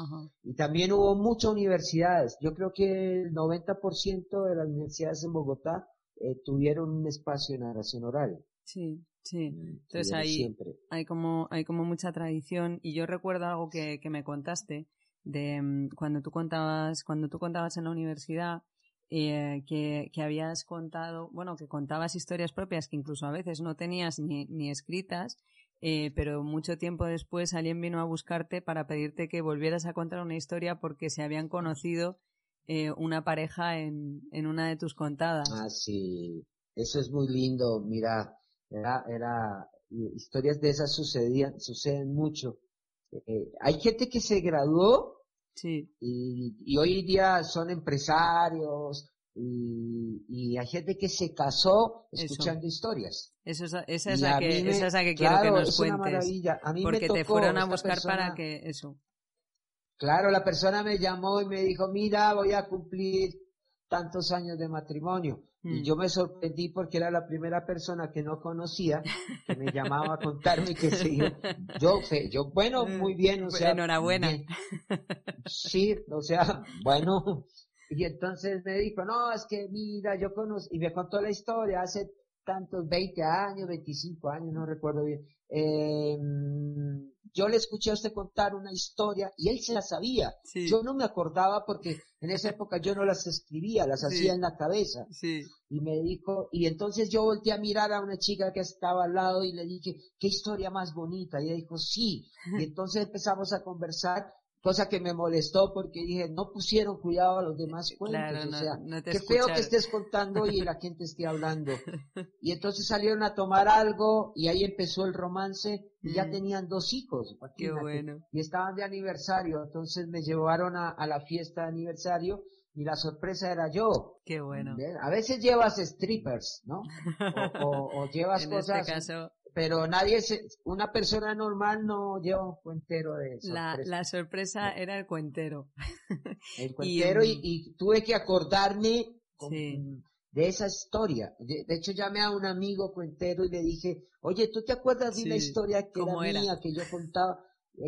Y también hubo muchas universidades. Yo creo que el 90% de las universidades en Bogotá eh, tuvieron un espacio de narración oral. Sí, sí. Mm, Entonces ahí hay como, hay como mucha tradición. Y yo recuerdo algo que, que me contaste de mm, cuando tú contabas, cuando tú contabas en la universidad, eh, que, que, habías contado, bueno, que contabas historias propias que incluso a veces no tenías ni, ni escritas, eh, pero mucho tiempo después alguien vino a buscarte para pedirte que volvieras a contar una historia porque se habían conocido eh, una pareja en, en una de tus contadas. Ah, sí, eso es muy lindo, mira, era, era, historias de esas sucedían, suceden mucho. Hay gente que se graduó Sí. Y, y hoy día son empresarios y, y hay gente que se casó escuchando historias. Eso es, esa, es la que, esa es la que quiero que nos cuentes. A mí porque te fueron a buscar para que eso. Claro, la persona me llamó y me dijo, mira, voy a cumplir tantos años de matrimonio. Y mm. yo me sorprendí porque era la primera persona que no conocía que me llamaba a contarme que se iba. Yo, yo, bueno, mm, muy bien, o sea. Enhorabuena. Sí, o sea, bueno. Y entonces me dijo, no, es que mira, yo conozco, y me contó la historia, hace tantos, 20 años, 25 años, no recuerdo bien. Eh, yo le escuché a usted contar una historia y él se la sabía. Yo no me acordaba porque en esa época yo no las escribía, las hacía en la cabeza. Y me dijo, y entonces yo volteé a mirar a una chica que estaba al lado y le dije, qué historia más bonita. Y ella dijo, sí. Y entonces empezamos a conversar cosa que me molestó porque dije, no pusieron cuidado a los demás cuentos, o sea, qué feo que estés contando y la gente esté hablando. Y entonces salieron a tomar algo y ahí empezó el romance y ya mm. tenían dos hijos, qué bueno. y estaban de aniversario, entonces me llevaron a, la fiesta de aniversario y la sorpresa era yo. Qué bueno. A veces llevas strippers, ¿no? O, llevas en cosas. Este caso, pero nadie, se, una persona normal no lleva un cuentero de sorpresa. La, la sorpresa era el cuentero. El cuentero y, tuve que acordarme de esa historia. De, hecho llamé a un amigo cuentero y le dije, oye, ¿tú te acuerdas de una historia que era, mía, que yo contaba?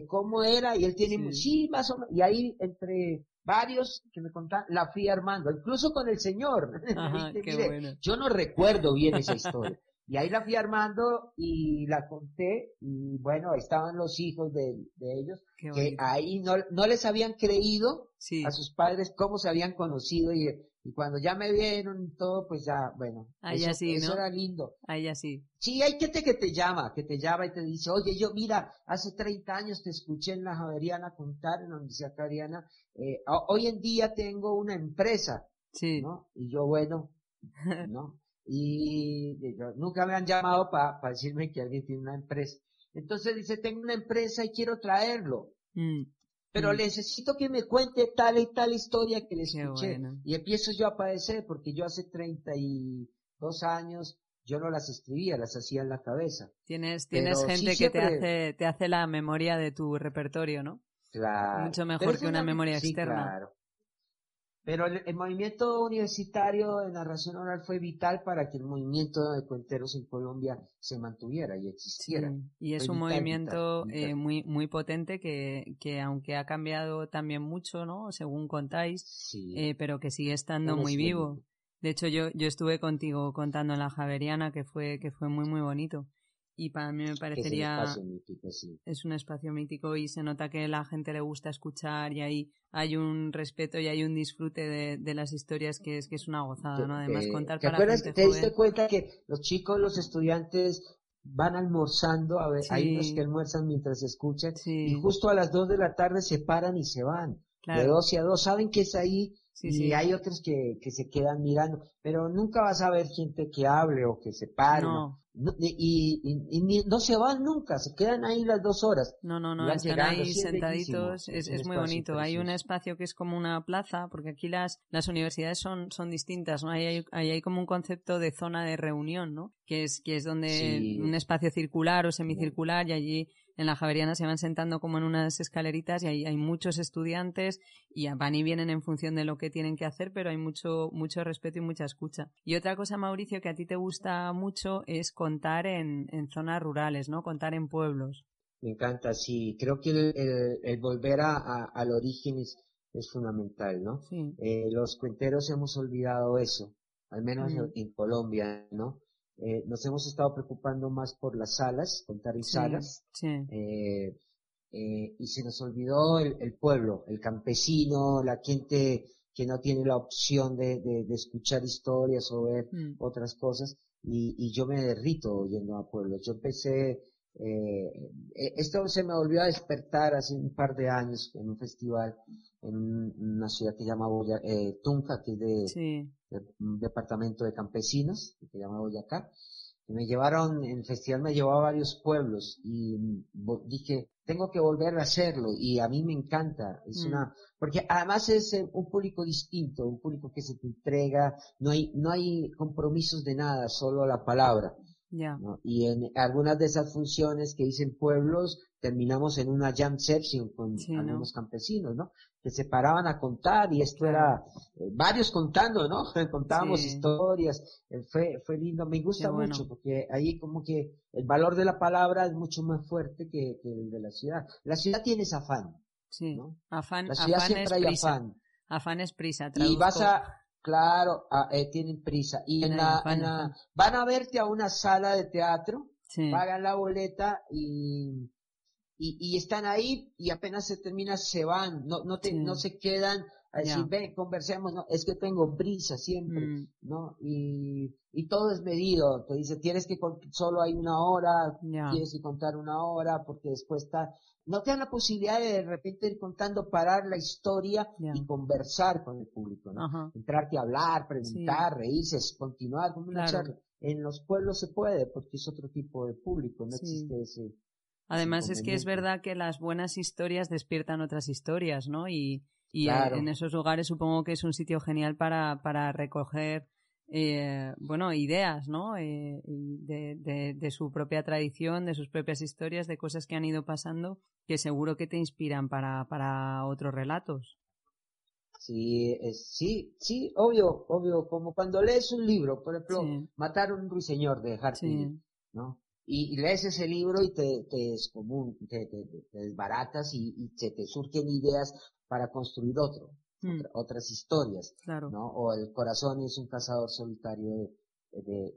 ¿Cómo era? Y él tiene, sí. más o menos. Y ahí entre varios que me contaban, la fui armando, incluso con el señor. Yo no recuerdo bien esa historia. Y ahí la fui armando y la conté y bueno, ahí estaban los hijos de, ellos, que ahí no, no les habían creído a sus padres cómo se habían conocido y, y cuando ya me vieron y todo, pues ya, bueno, ahí eso, eso era lindo. Ahí así. Sí, hay gente que te llama, que te llama y te dice, oye, yo mira, hace 30 años te escuché en la Javeriana contar, en la Universidad Javeriana, eh, hoy en día tengo una empresa, sí. ¿no? Y yo, bueno, ¿no? Y nunca me han llamado para decirme que alguien tiene una empresa. Entonces dice, tengo una empresa y quiero traerlo. Mm. Pero mm. necesito que me cuente tal y tal historia que le escuché. Y empiezo yo a padecer porque yo hace 32 años yo no las escribía, las hacía en la cabeza. Tienes, tienes gente que te hace, te hace la memoria de tu repertorio, ¿no? Claro. Mucho mejor que una, memoria externa. Claro. Pero el, movimiento universitario de narración oral fue vital para que el movimiento de cuenteros en Colombia se mantuviera y existiera. y es un movimiento eh, muy muy potente que, que aunque ha cambiado también mucho, ¿no? Según contáis, eh, pero que sigue estando muy vivo. De hecho, yo, yo estuve contigo contando en la Javeriana, que fue, que fue muy, muy bonito y para mí me parecería es un, mítico, sí. es un espacio mítico y se nota que la gente le gusta escuchar y ahí hay un respeto y hay un disfrute de, de las historias que es que es una gozada, ¿no? Además contar ¿te para acuerdas, ¿Te diste cuenta que los chicos, los estudiantes van almorzando, a ver, hay unos que almuerzan mientras escuchan y justo a las dos de la tarde se paran y se van. De dos y a dos, saben que es ahí y hay otros que, que se quedan mirando, pero nunca vas a ver gente que hable o que se pare. No. y, y, no se van nunca, se quedan ahí las dos horas. No, no, no, están ahí sentaditos, es, es, muy bonito. Hay un espacio que es como una plaza, porque aquí las, las universidades son, son distintas, ¿no? Ahí hay, hay como un concepto de zona de reunión, ¿no? Que es, que es donde un espacio circular o semicircular y allí en la Javeriana se van sentando como en unas escaleritas y ahí hay muchos estudiantes y van y vienen en función de lo que tienen que hacer, pero hay mucho, mucho respeto y mucha escucha. Y otra cosa, Mauricio, que a ti te gusta mucho es contar en, en zonas rurales, ¿no? Contar en pueblos. Me encanta, sí. Creo que el, el, volver a, al origen es, es fundamental, ¿no? Sí. Eh, los cuenteros hemos olvidado eso, al menos mm. en Colombia, ¿no? Eh, nos hemos estado preocupando más por las salas, contar y salas, eh, eh, y se nos olvidó el, pueblo, el campesino, la gente que no tiene la opción de, de, escuchar historias o ver mm. otras cosas, y, y, yo me derrito yendo a pueblos. Yo empecé, eh, esto se me volvió a despertar hace un par de años en un festival en una ciudad que se llama eh, Tunja, que es de, un departamento de campesinos, que se llama Boyacá, y me llevaron, en el festival me llevó a varios pueblos y dije, tengo que volver a hacerlo y a mí me encanta, es mm. una, porque además es eh, un público distinto, un público que se te entrega, no hay, no hay compromisos de nada, solo la palabra. Y en algunas de esas funciones que dicen pueblos, terminamos en una jam session con algunos campesinos, ¿no? Que se paraban a contar y esto era eh, varios contando, ¿no? Contábamos historias, eh, fue, fue lindo, me gusta mucho porque ahí como que el valor de la palabra es mucho más fuerte que, el de la ciudad. La ciudad tiene ese afán. Sí. ¿no? Afán, la ciudad siempre hay afán. Afán es prisa. Y vas a, Claro, ah, eh, tienen prisa. Y en la, van a verte a una sala de teatro, pagan la boleta y, y, están ahí y apenas se termina se van, no, no, te, no se quedan a decir, ve, conversemos, no, es que tengo prisa siempre, mm. ¿no? Y, y todo es medido, te dice, tienes que, solo hay una hora, tienes que contar una hora, porque después está, no te dan la posibilidad de de repente ir contando, parar la historia y conversar con el público, ¿no? Entrarte a hablar, preguntar, reírse, continuar con una charla. En los pueblos se puede, porque es otro tipo de público, no existe ese, Además es que es verdad que las buenas historias despiertan otras historias, ¿no? Y, y en esos lugares supongo que es un sitio genial para, para recoger, eh, bueno, ideas, ¿no? Eh, de, de, de, su propia tradición, de sus propias historias, de cosas que han ido pasando, que seguro que te inspiran para, para otros relatos. Sí, sí, sí, obvio, obvio, como cuando lees un libro, por ejemplo, Matar a un ruiseñor de Hartley, ¿no? Y, lees ese libro y te, te es común, te, te, desbaratas y, y se te surgen ideas para construir otro, mm. otras historias, claro. ¿no? O el corazón es un cazador solitario de,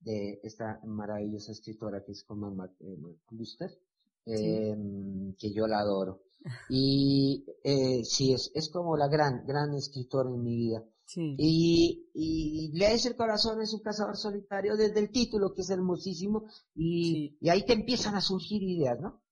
de, esta maravillosa escritora que es como eh, Cluster, em, que yo la adoro. Y eh, sí, es, es como la gran, gran escritora en mi vida. Sí. Y, y lees el corazón es un cazador solitario desde el título, que es hermosísimo, y, y ahí te empiezan a surgir ideas, ¿no?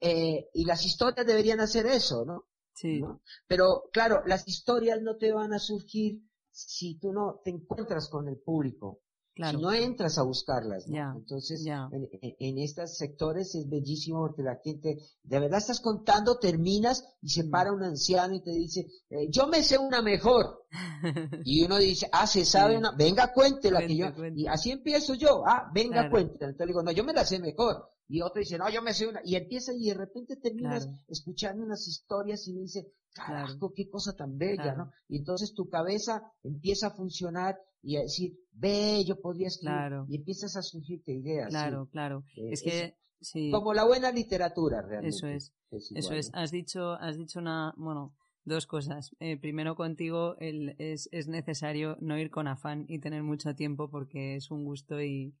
eh, y las historias deberían hacer eso, ¿no? Sí. Pero claro, las historias no te van a surgir si tú no te encuentras con el público. Claro. Si no entras a buscarlas, ¿no? Entonces, En, en, estos sectores es bellísimo porque la gente, de verdad estás contando, terminas y se mm. para un anciano y te dice, eh, yo me sé una mejor. y uno dice, ah, se sabe una, venga cuéntela que yo, y así empiezo yo, ah, venga cuéntela. Entonces digo, no, yo me la sé mejor y otro dice, no, yo me sé una, y empieza y de repente terminas escuchando unas historias y me dice, carajo, qué cosa tan bella, ¿no? Y entonces tu cabeza empieza a funcionar y a decir, ve, yo podría escribir, y empiezas a surgirte ideas. Claro, claro. Eh, es que, sí. Como la buena literatura, realmente. Eso es. Eso es. Has dicho, has dicho una, bueno, dos cosas. Eh, primero contigo el, es, es necesario no ir con afán y tener mucho tiempo porque es un gusto y,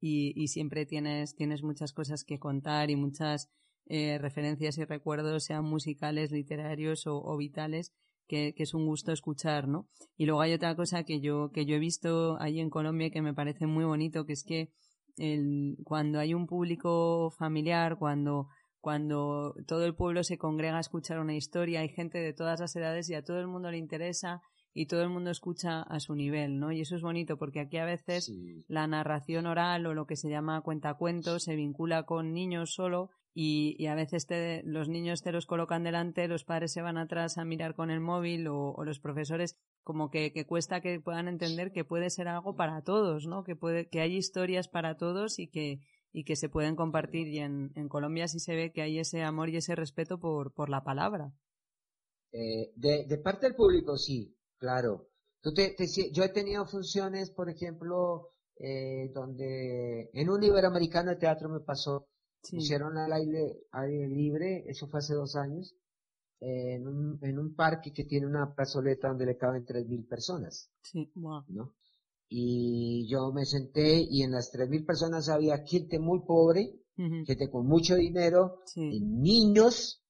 y, y siempre tienes, tienes muchas cosas que contar y muchas eh, referencias y recuerdos, sean musicales, literarios o, o vitales, que, que, es un gusto escuchar, ¿no? Y luego hay otra cosa que yo, que yo he visto ahí en Colombia que me parece muy bonito, que es que el, cuando hay un público familiar, cuando, cuando todo el pueblo se congrega a escuchar una historia, hay gente de todas las edades y a todo el mundo le interesa y todo el mundo escucha a su nivel, ¿no? Y eso es bonito porque aquí a veces la narración oral o lo que se llama cuentacuentos se vincula con niños solo y, a veces te, los niños te los colocan delante, los padres se van atrás a mirar con el móvil o, los profesores como que, cuesta que puedan entender que puede ser algo para todos, ¿no? Que puede, que hay historias para todos y que, y que se pueden compartir y en, en Colombia sí se ve que hay ese amor y ese respeto por, por la palabra. Eh, de, de parte del público sí, Claro. Tú te, yo he tenido funciones, por ejemplo, eh, donde en un iberoamericano de teatro me pasó, hicieron al aire, aire libre, eso fue hace dos años, en, un, en un parque que tiene una plazoleta donde le caben tres mil personas. Sí, wow. ¿no? Y yo me senté y en las tres mil personas había gente muy pobre, gente con mucho dinero, y niños,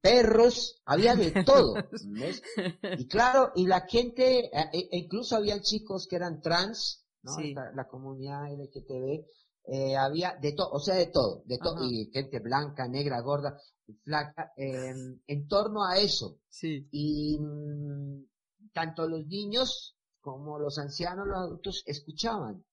perros, había de todo. Y claro, y la gente, e, e incluso había chicos que eran trans, ¿no? La, comunidad LGTB, eh, había de todo, o sea, de todo, de todo, y gente blanca, negra, gorda, flaca, en torno a eso. Sí. Y mm, tanto los niños como los ancianos, los adultos, escuchaban.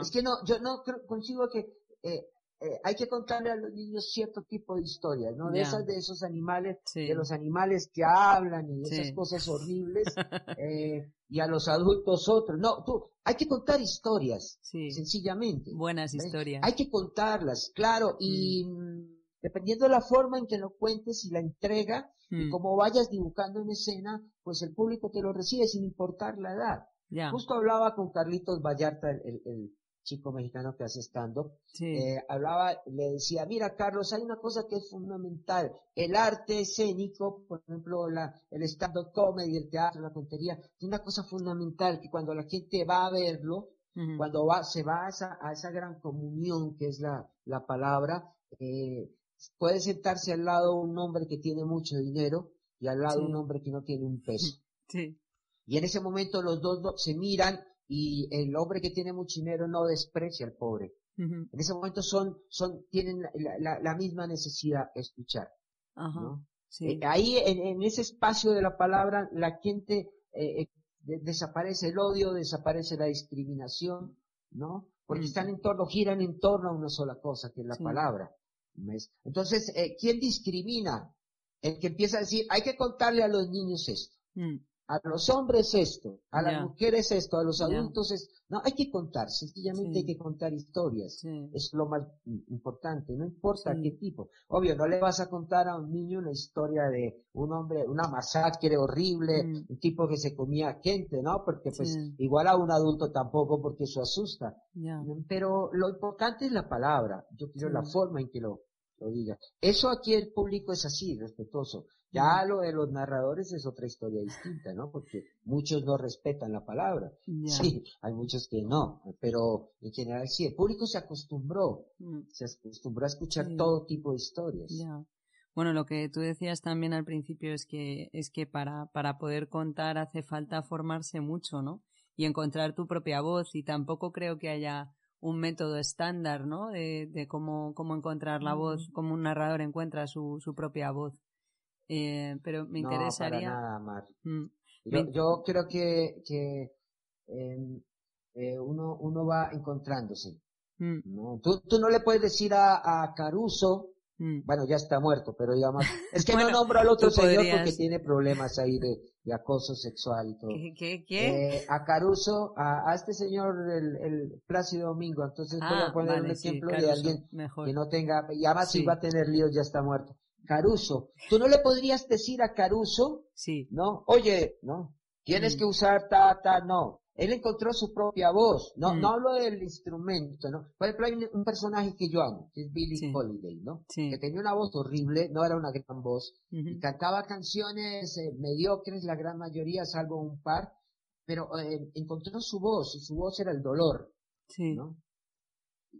Es que no, yo no consigo que eh, eh, hay que contarle a los niños cierto tipo de historias, ¿no? De esas de esos animales, de los animales que hablan y esas cosas horribles, eh, y a los adultos otros. No, tú, hay que contar historias, sencillamente. Buenas historias. Hay que contarlas, claro, y mm. dependiendo de la forma en que lo cuentes y la entrega, y mm. como vayas dibujando en escena, pues el público te lo recibe sin importar la edad. Justo hablaba con Carlitos Vallarta, el, el chico mexicano que hace estando, eh, hablaba, le decía, mira Carlos, hay una cosa que es fundamental, el arte escénico, por ejemplo, la, el stand-up comedy, el teatro, la tontería, es una cosa fundamental que cuando la gente va a verlo, cuando va, se va a esa, a esa gran comunión que es la, la palabra, eh, puede sentarse al lado un hombre que tiene mucho dinero y al lado un hombre que no tiene un peso. Y en ese momento los dos se miran y el hombre que tiene mucho dinero no desprecia al pobre. En ese momento son, son, tienen la, la, misma necesidad de escuchar. Eh, ahí en, ese espacio de la palabra la gente eh, eh desaparece el odio, desaparece la discriminación, ¿no? Porque están en torno, giran en torno a una sola cosa, que es la palabra. Entonces, eh, ¿quién discrimina? El que empieza a decir, hay que contarle a los niños esto. Mm a los hombres esto, a las mujeres esto, a los adultos esto. No, hay que contar, sencillamente hay que contar historias. Es lo más importante, no importa qué tipo. Obvio, no le vas a contar a un niño una historia de un hombre, una masacre horrible, mm. un tipo que se comía gente, ¿no? Porque pues igual a un adulto tampoco porque eso asusta. Pero lo importante es la palabra, yo quiero la forma en que lo, lo diga. Eso aquí el público es así, respetuoso. Ya lo de los narradores es otra historia distinta, ¿no? Porque muchos no respetan la palabra. Sí, hay muchos que no, pero en general sí, el público se acostumbró, mm. se acostumbró a escuchar todo tipo de historias. Bueno, lo que tú decías también al principio es que, es que para, para poder contar hace falta formarse mucho, ¿no? Y encontrar tu propia voz y tampoco creo que haya un método estándar, ¿no? De, de cómo, cómo encontrar la voz, mm. cómo un narrador encuentra su, su propia voz. Eh, pero me interesaría. No, para nada, Mar. Mm. Yo, creo que, que em, eh, uno, uno va encontrándose. Mm. ¿no? Tú, tú no le puedes decir a, a Caruso, mm. bueno, ya está muerto, pero digamos, es que no nombro al otro señor porque tiene problemas ahí de, de, acoso sexual y todo. ¿Qué? qué, eh, a Caruso, a, a, este señor, el, el Plácido Domingo, entonces voy a ah, poner un ejemplo de alguien que no tenga, y además si va a tener líos, ya está muerto. Caruso. Tú no le podrías decir a Caruso, sí. ¿no? Oye, ¿no? Tienes mm. que usar ta, ta, no. Él encontró su propia voz. No, mm. no hablo del instrumento, ¿no? Por ejemplo, hay un personaje que yo amo, que es Billy Holiday, ¿no? Que tenía una voz horrible, no era una gran voz. Y cantaba canciones eh, mediocres, la gran mayoría, salvo un par. Pero eh, encontró su voz, y su voz era el dolor. Sí. ¿no?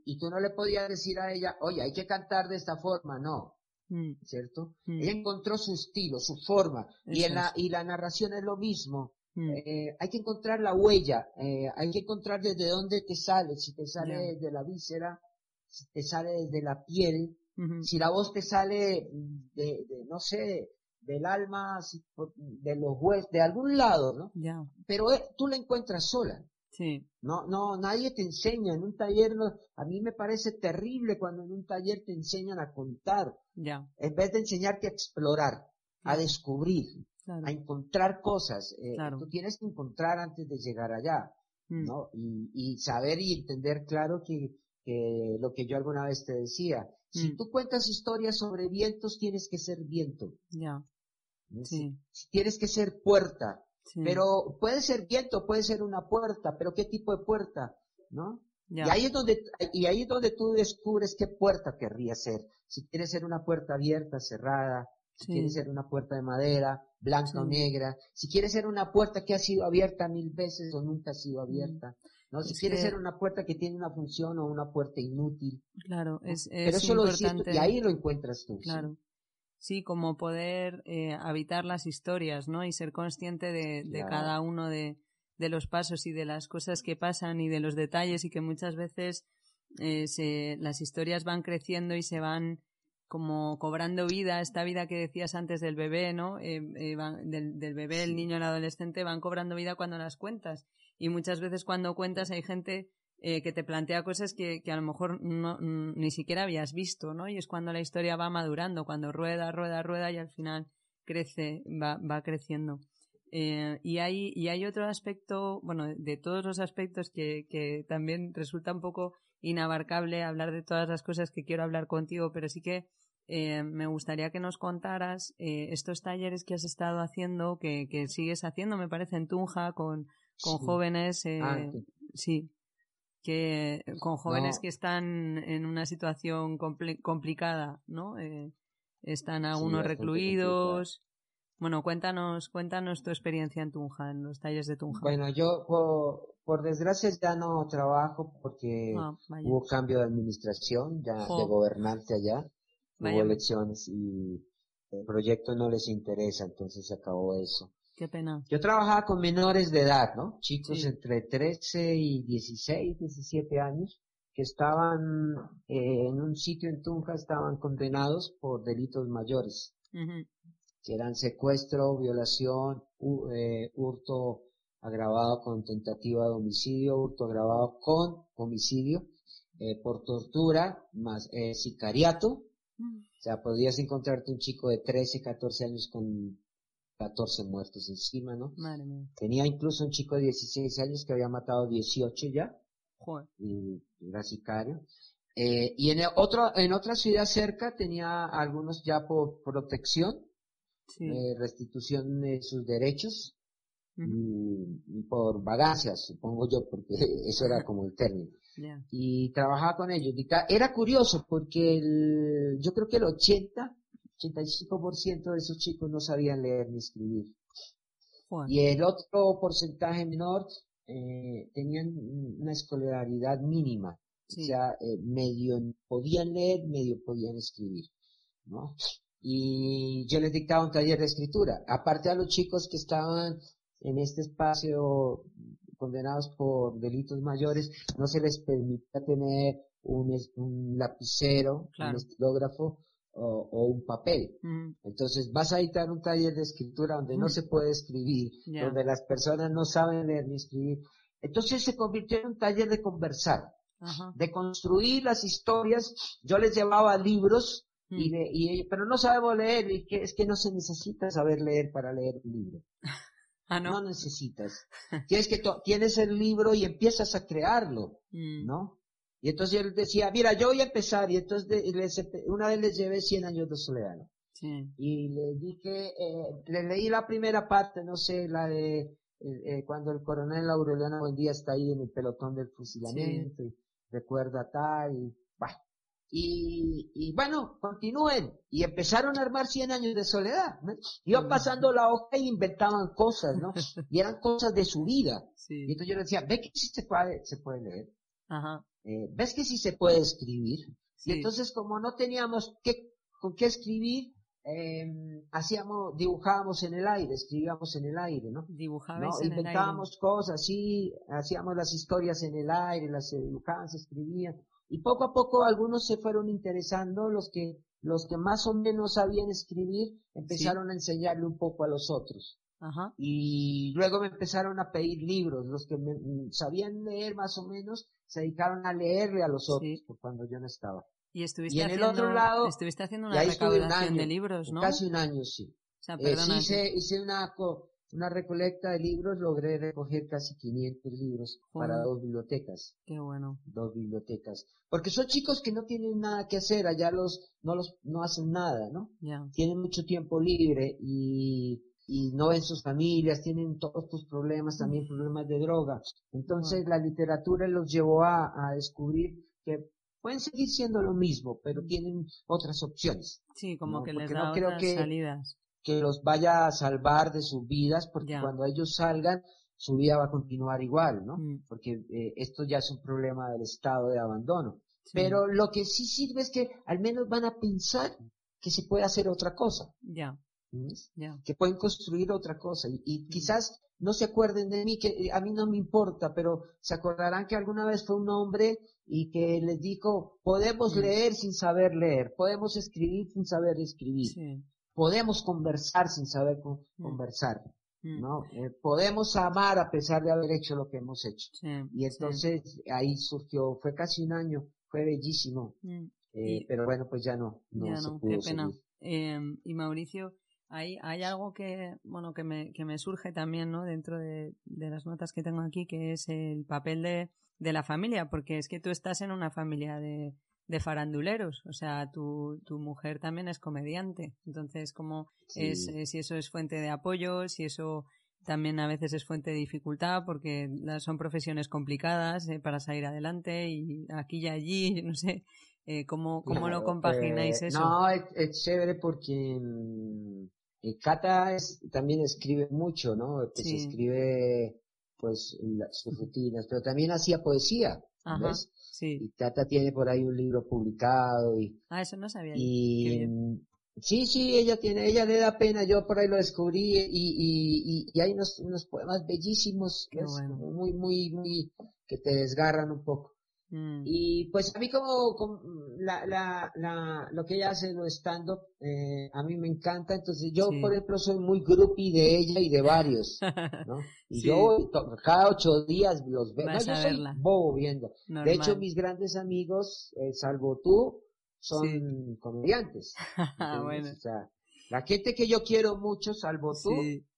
Y tú no le podías decir a ella, oye, hay que cantar de esta forma, no. Mm. ¿cierto? Mm. Ella encontró su estilo, su forma, y, en la, y la narración es lo mismo. Mm. Eh, hay que encontrar la huella, eh, hay que encontrar desde dónde te sale, si te sale desde la víscera, si te sale desde la piel, si la voz te sale de, no sé, del alma, de los huesos, de algún lado, ¿no? Pero eh, tú la encuentras sola. Sí. No, no, nadie te enseña en un taller. a mí me parece terrible cuando en un taller te enseñan a contar. Ya. En vez de enseñarte a explorar, a descubrir, a encontrar cosas. Eh, tú tienes que encontrar antes de llegar allá, mm. ¿no? Y, y, saber y entender claro que, que lo que yo alguna vez te decía. Si mm. tú cuentas historias sobre vientos, tienes que ser viento. Ya. Sí. Tienes que ser puerta. Pero puede ser viento, puede ser una puerta, pero ¿qué tipo de puerta? ¿No? Y ahí es donde, y ahí es donde tú descubres qué puerta querría ser. Si quiere ser una puerta abierta, cerrada, si quiere ser una puerta de madera, blanca o negra, si quiere ser una puerta que ha sido abierta mil veces o nunca ha sido abierta, ¿no? Si quiere ser una puerta que tiene una función o una puerta inútil. Claro, es, es Pero eso importante. lo y ahí lo encuentras tú. Claro sí, como poder eh, habitar las historias, ¿no? Y ser consciente de, de cada uno de, de, los pasos y de las cosas que pasan y de los detalles y que muchas veces eh, se, las historias van creciendo y se van como cobrando vida, esta vida que decías antes del bebé, ¿no? Eh, eh del, del, bebé, el niño, el adolescente, van cobrando vida cuando las cuentas. Y muchas veces cuando cuentas hay gente eh, que te plantea cosas que, que a lo mejor no, ni siquiera habías visto, ¿no? Y es cuando la historia va madurando, cuando rueda, rueda, rueda y al final crece, va, va creciendo. Eh, y, hay, y hay otro aspecto, bueno, de todos los aspectos que, que también resulta un poco inabarcable hablar de todas las cosas que quiero hablar contigo, pero sí que eh, me gustaría que nos contaras eh, estos talleres que has estado haciendo, que, que sigues haciendo, me parece, en Tunja, con, con jóvenes. Eh, ah, sí. Que con jóvenes que están en una situación complicada, ¿no? Eh, están algunos recluidos. Bueno, cuéntanos, cuéntanos tu experiencia en Tunja, en los talleres de Tunja. Bueno, yo por, desgracia ya no trabajo porque ah, hubo cambio de administración, ya de gobernante allá, hubo elecciones y el proyecto no les interesa, entonces se acabó eso. Qué pena. Yo trabajaba con menores de edad, ¿no? Chicos entre 13 y 16, 17 años, que estaban eh, en un sitio en Tunja, estaban condenados por delitos mayores, que eran secuestro, violación, eh, hurto agravado con tentativa de homicidio, hurto agravado con homicidio, eh, por tortura, más sicariato, mm. o sea, podías encontrarte un chico de 13, 14 años con 14 muertos encima, ¿no? Madre mía. Tenía incluso un chico de 16 años que había matado 18 ya. Joder. Y era sicario. Eh, y en otro, en otra ciudad cerca tenía algunos ya por protección, sí. eh, restitución de sus derechos y, por vagancias, supongo yo, porque eso era como el término. Y trabajaba con ellos. Era curioso porque el, yo creo que el 80 85% de esos chicos no sabían leer ni escribir. Y el otro porcentaje menor eh, tenían una escolaridad mínima. O sea, eh, medio podían leer, medio podían escribir. ¿no? Y yo les dictaba un taller de escritura. Aparte a los chicos que estaban en este espacio condenados por delitos mayores, no se les permitía tener un, un lapicero, un estilógrafo, o, un papel. Mm. Entonces vas a editar un taller de escritura donde no mm. se puede escribir, donde las personas no saben leer ni escribir. Entonces se convirtió en un taller de conversar, de construir las historias. Yo les llevaba libros y, mm. y pero no sabemos leer y que es que no se necesita saber leer para leer un libro. Ah, no? no necesitas. Tienes que tienes el libro y empiezas a crearlo, ¿no? Y entonces él decía, mira, yo voy a empezar. Y entonces una vez les llevé 100 años de soledad. Y le dije, eh, le leí la primera parte, no sé, la de eh, eh, cuando el coronel Aureliano Buendía está ahí en el pelotón del fusilamiento, y recuerda tal, y, bueno. Y, y, bueno, continúen. Y empezaron a armar 100 años de soledad. Iban pasando la hoja y inventaban cosas, ¿no? Y eran cosas de su vida. Y entonces yo le decía, ve que sí se puede, se puede leer. Ajá. Eh, ves que sí se puede escribir. Y entonces como no teníamos qué, con qué escribir, eh, hacíamos, dibujábamos en el aire, escribíamos en el aire, ¿no? Dibujábamos ¿no? Inventábamos cosas, sí, hacíamos las historias en el aire, las dibujaban, se escribían. Y poco a poco algunos se fueron interesando, los que, los que más o menos sabían escribir, empezaron a enseñarle un poco a los otros. Ajá. Y luego me empezaron a pedir libros, los que me, sabían leer más o menos, se dedicaron a leerle a los otros, por cuando yo no estaba. Y estuviste en haciendo, el otro lado, estuviste haciendo una recaudación de libros, ¿no? Casi un año, sí. O sea, eh, sí, hice, hice una, una recolecta de libros, logré recoger casi 500 libros para dos bibliotecas. Qué bueno. Dos bibliotecas. Porque son chicos que no tienen nada que hacer, allá los, no los, no hacen nada, ¿no? Tienen mucho tiempo libre y y no ven sus familias, tienen todos tus problemas, también problemas de droga. Entonces la literatura los llevó a, a, descubrir que pueden seguir siendo lo mismo, pero tienen otras opciones. Sí, como que les da no creo que, salidas. Que los vaya a salvar de sus vidas, porque cuando ellos salgan, su vida va a continuar igual, ¿no? Mm. Porque eh, esto ya es un problema del estado de abandono. Pero lo que sí sirve es que al menos van a pensar que se puede hacer otra cosa. Ya que pueden construir otra cosa y, quizás no se acuerden de mí, que eh, a mí no me importa, pero se acordarán que alguna vez fue un hombre y que les dijo, podemos leer sin saber leer, podemos escribir sin saber escribir, podemos conversar sin saber conversar. ¿no? Eh, podemos amar a pesar de haber hecho lo que hemos hecho. y entonces ahí surgió, fue casi un año, fue bellísimo. Eh, pero bueno, pues ya no, no se pudo qué pena. y Mauricio, hay, hay algo que, bueno, que me, que me surge también, ¿no? Dentro de, de las notas que tengo aquí, que es el papel de, de la familia, porque es que tú estás en una familia de, de faranduleros, o sea, tu, tu mujer también es comediante, entonces, como es, si eso es fuente de apoyo, si eso también a veces es fuente de dificultad porque son profesiones complicadas eh, para salir adelante y aquí y allí, no sé, eh, ¿cómo, cómo lo compagináis eso? No, es, chévere porque mm, Cata también escribe mucho, ¿no? Pues escribe pues sus rutinas, pero también hacía poesía, ¿ves? Sí. Y Cata tiene por ahí un libro publicado y... Ah, eso no sabía. Y, Sí, sí, ella tiene, ella le da pena, yo por ahí lo descubrí y, y, y, hay unos, unos poemas bellísimos, muy, muy, muy, que te desgarran un poco. Mm. Y pues a mí como, la, la, la, lo que ella hace lo stand-up, eh, a mí me encanta, entonces yo por ejemplo soy muy groupie de ella y de varios, ¿no? Y yo cada ocho días los veo, no, yo soy bobo viendo. De hecho mis grandes amigos, eh, salvo tú, son comediantes. bueno. O sea, la gente que yo quiero mucho, salvo tú,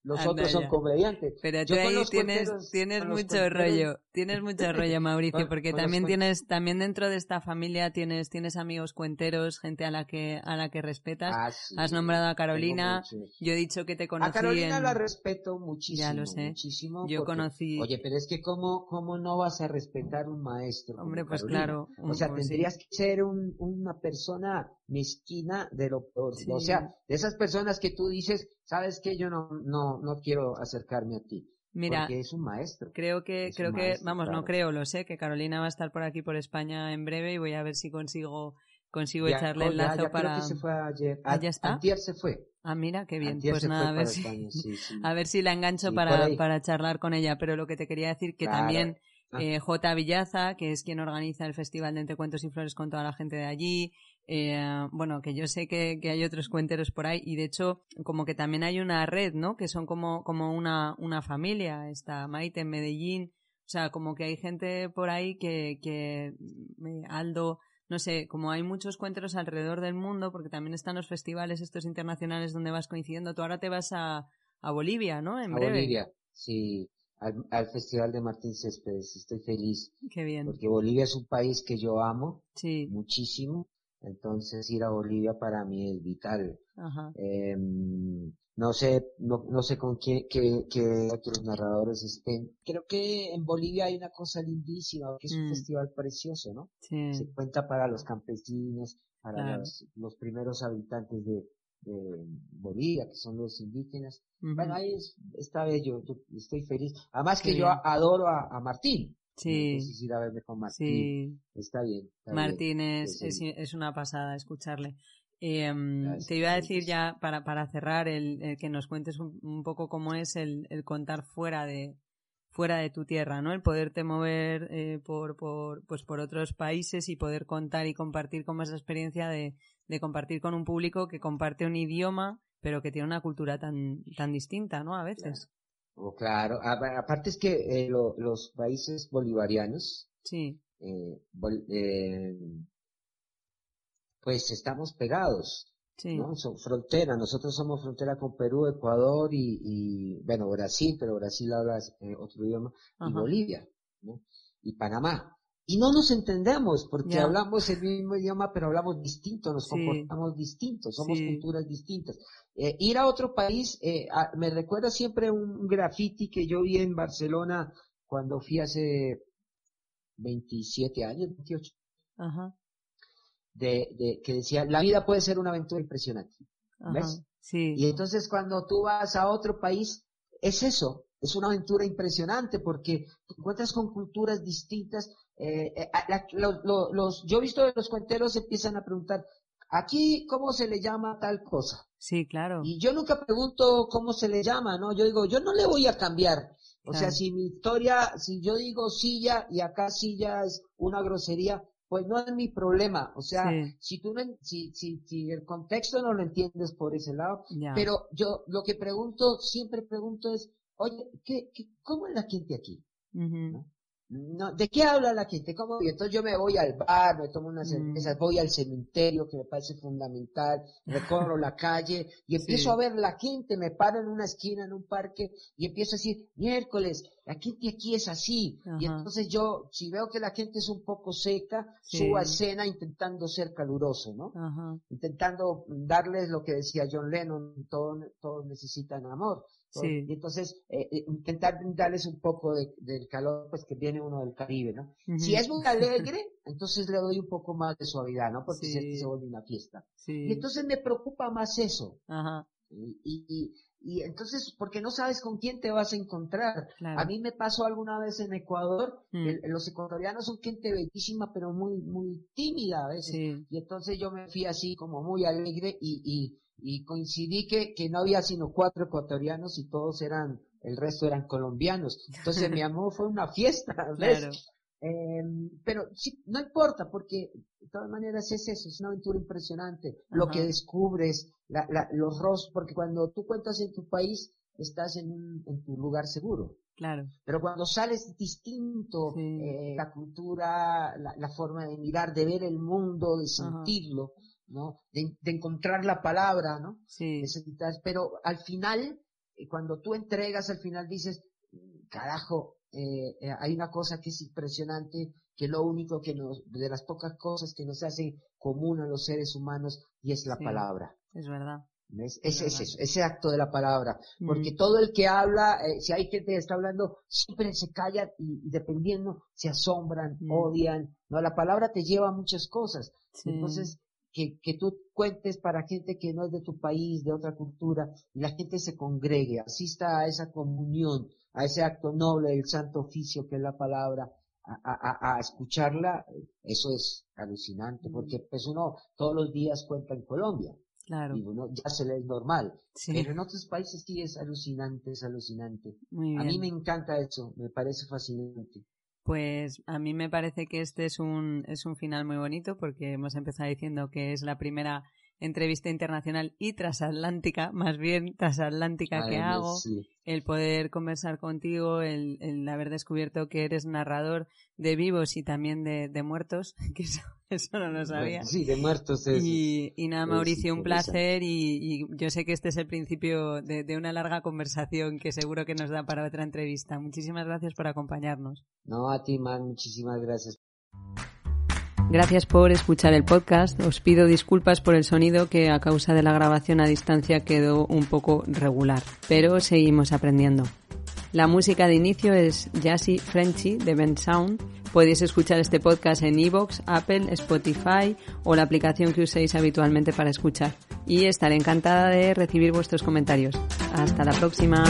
los otros son comediantes. Pero tú ahí tienes, tienes mucho rollo, tienes mucho rollo, Mauricio, porque también tienes, también dentro de esta familia tienes, tienes amigos cuenteros, gente a la que, a la que respetas. Ah, Has nombrado a Carolina, yo he dicho que te conocí. A Carolina la respeto muchísimo. Ya lo sé. Muchísimo yo conocí. Oye, pero es que cómo, cómo no vas a respetar un maestro. Hombre, pues claro. O sea, pues tendrías que ser un, una persona mezquina de lo peor. O sea, de esas personas que tú dices, sabes que yo no, no, no, quiero acercarme a ti. Mira, porque es un maestro. Creo que, creo que, vamos, no creo, lo sé, que Carolina va a estar por aquí por España en breve y voy a ver si consigo, consigo echarle el lazo para. Creo que se fue ayer. ¿Ah, ya está? Antier se fue. Ah, mira, qué bien. pues nada, a ver, si, a ver si la engancho para, para charlar con ella. Pero lo que te quería decir que también ah. eh, J. Villaza, que es quien organiza el Festival de Entre Cuentos y Flores con toda la gente de allí, eh, bueno, que yo sé que, que, hay otros cuenteros por ahí y de hecho como que también hay una red, ¿no? Que son como, como una, una familia, está Maite en Medellín, o sea, como que hay gente por ahí que, que Aldo, no sé, como hay muchos cuenteros alrededor del mundo, porque también están los festivales estos internacionales donde vas coincidiendo. Tú ahora te vas a, a Bolivia, ¿no? En a Bolivia, sí. Al, al, Festival de Martín Céspedes. Estoy feliz. Qué bien. Porque Bolivia es un país que yo amo sí. muchísimo entonces ir a Bolivia para mí es vital. Eh, no sé, no, no sé con quién, qué, qué otros narradores estén. Creo que en Bolivia hay una cosa lindísima, que es un mm. festival precioso, ¿no? Sí. Se cuenta para los campesinos, para los, los, primeros habitantes de, de Bolivia, que son los indígenas. Bueno, ahí es, está bello, yo estoy feliz. Además que yo adoro a, a Martín. Sí. ir a verme con Martín. Sí. Está bien. Martín Es, es, una pasada escucharle. Eh, te iba a decir ya para, para cerrar el, que nos cuentes un, poco cómo es el, el, contar fuera de fuera de tu tierra, ¿no? El poderte mover eh, por, por, pues por otros países y poder contar y compartir como esa experiencia de, de compartir con un público que comparte un idioma, pero que tiene una cultura tan, tan distinta, ¿no? A veces. Oh, claro, aparte es que eh, los países bolivarianos, sí. Eh, eh, pues estamos pegados, sí. ¿no? Son frontera, nosotros somos frontera con Perú, Ecuador y, y bueno, Brasil, pero Brasil habla otro idioma, y Bolivia, ¿no? Y Panamá. Y no nos entendemos porque hablamos el mismo idioma, pero hablamos distinto, nos comportamos distintos, somos culturas distintas. Eh, ir a otro país, eh, me recuerda siempre un graffiti que yo vi en Barcelona cuando fui hace 27 años, 28. Ajá. De, de, que decía, la vida puede ser una aventura impresionante. ¿Ves? Sí. Y entonces cuando tú vas a otro país, es eso, es una aventura impresionante porque te encuentras con culturas distintas. Eh, eh los, yo he visto que los cuenteros empiezan a preguntar, aquí, ¿cómo se le llama tal cosa? Sí, claro. Y yo nunca pregunto cómo se le llama, ¿no? Yo digo, yo no le voy a cambiar. O sea, si mi historia, si yo digo silla y acá silla es una grosería, pues no es mi problema. O sea, si tú no, si, si, si el contexto no lo entiendes por ese lado, pero yo lo que pregunto, siempre pregunto es, oye, ¿qué, qué, ¿cómo es la gente aquí? ¿No? ¿De qué habla la gente? ¿Cómo? Y entonces yo me voy al bar, me tomo unas mm. cervezas, voy al cementerio, que me parece fundamental, recorro la calle y empiezo a ver la gente, me paro en una esquina, en un parque y empiezo a decir, miércoles, la gente aquí es así. Y entonces yo, si veo que la gente es un poco seca, subo a escena intentando ser caluroso, ¿no? Intentando darles lo que decía John Lennon, todos, todos necesitan amor. Y entonces, eh, eh, intentar darles un poco de, del calor, pues que viene uno del Caribe, ¿no? Si es muy alegre, entonces le doy un poco más de suavidad, ¿no? Porque si se vuelve una fiesta. Y entonces me preocupa más eso. Ajá. Y, y, y, entonces, porque no sabes con quién te vas a encontrar. A mí me pasó alguna vez en Ecuador, mm. los ecuatorianos son gente bellísima, pero muy, muy tímida a veces. Y entonces yo me fui así como muy alegre y, y, y coincidí que, que no había sino cuatro ecuatorianos y todos eran, el resto eran colombianos. Entonces mi amor fue una fiesta, ¿ves? Em, pero sí, no importa, porque de todas maneras es eso, es una aventura impresionante. Lo que descubres, la, la, los rostros, porque cuando tú cuentas en tu país, estás en, un, en tu lugar seguro. Claro. Pero cuando sales distinto, eh, la cultura, la, la, forma de mirar, de ver el mundo, de sentirlo, ¿no? De, de, encontrar la palabra, ¿no? Sí. pero al final, eh, cuando tú entregas, al final dices, carajo, eh, eh, hay una cosa que es impresionante, que lo único que nos, de las pocas cosas que nos hace común a los seres humanos, y es la palabra. Es verdad. Es, eso, ese acto de la palabra. Porque todo el que habla, eh, si hay gente que está hablando, siempre se calla y, dependiendo, se asombran, odian. No, la palabra te lleva a muchas cosas. Entonces, que, que tú cuentes para gente que no es de tu país, de otra cultura, y la gente se congregue, asista a esa comunión, a ese acto noble del santo oficio que es la palabra, a, a, escucharla, eso es alucinante, porque pues uno todos los días cuenta en Colombia. Claro. Y uno ya se le es normal. Pero en otros países sí es alucinante, es alucinante. A mí me encanta eso, me parece fascinante. Pues a mí me parece que este es un, es un final muy bonito porque hemos empezado diciendo que es la primera entrevista internacional y transatlántica, más bien transatlántica que hago, el poder conversar contigo, el, el, haber descubierto que eres narrador de vivos y también de, de muertos, que eso, eso, no lo sabía. Sí, de muertos es, y, y nada, Mauricio, un placer y, y, yo sé que este es el principio de, de una larga conversación que seguro que nos da para otra entrevista. Muchísimas gracias por acompañarnos. No, a ti, Man, muchísimas gracias. Gracias por escuchar el podcast. Os pido disculpas por el sonido que a causa de la grabación a distancia quedó un poco regular, pero seguimos aprendiendo. La música de inicio es Jazzy Frenchy de Ben Sound. Podéis escuchar este podcast en Evox, Apple, Spotify o la aplicación que uséis habitualmente para escuchar. Y estaré encantada de recibir vuestros comentarios. Hasta la próxima.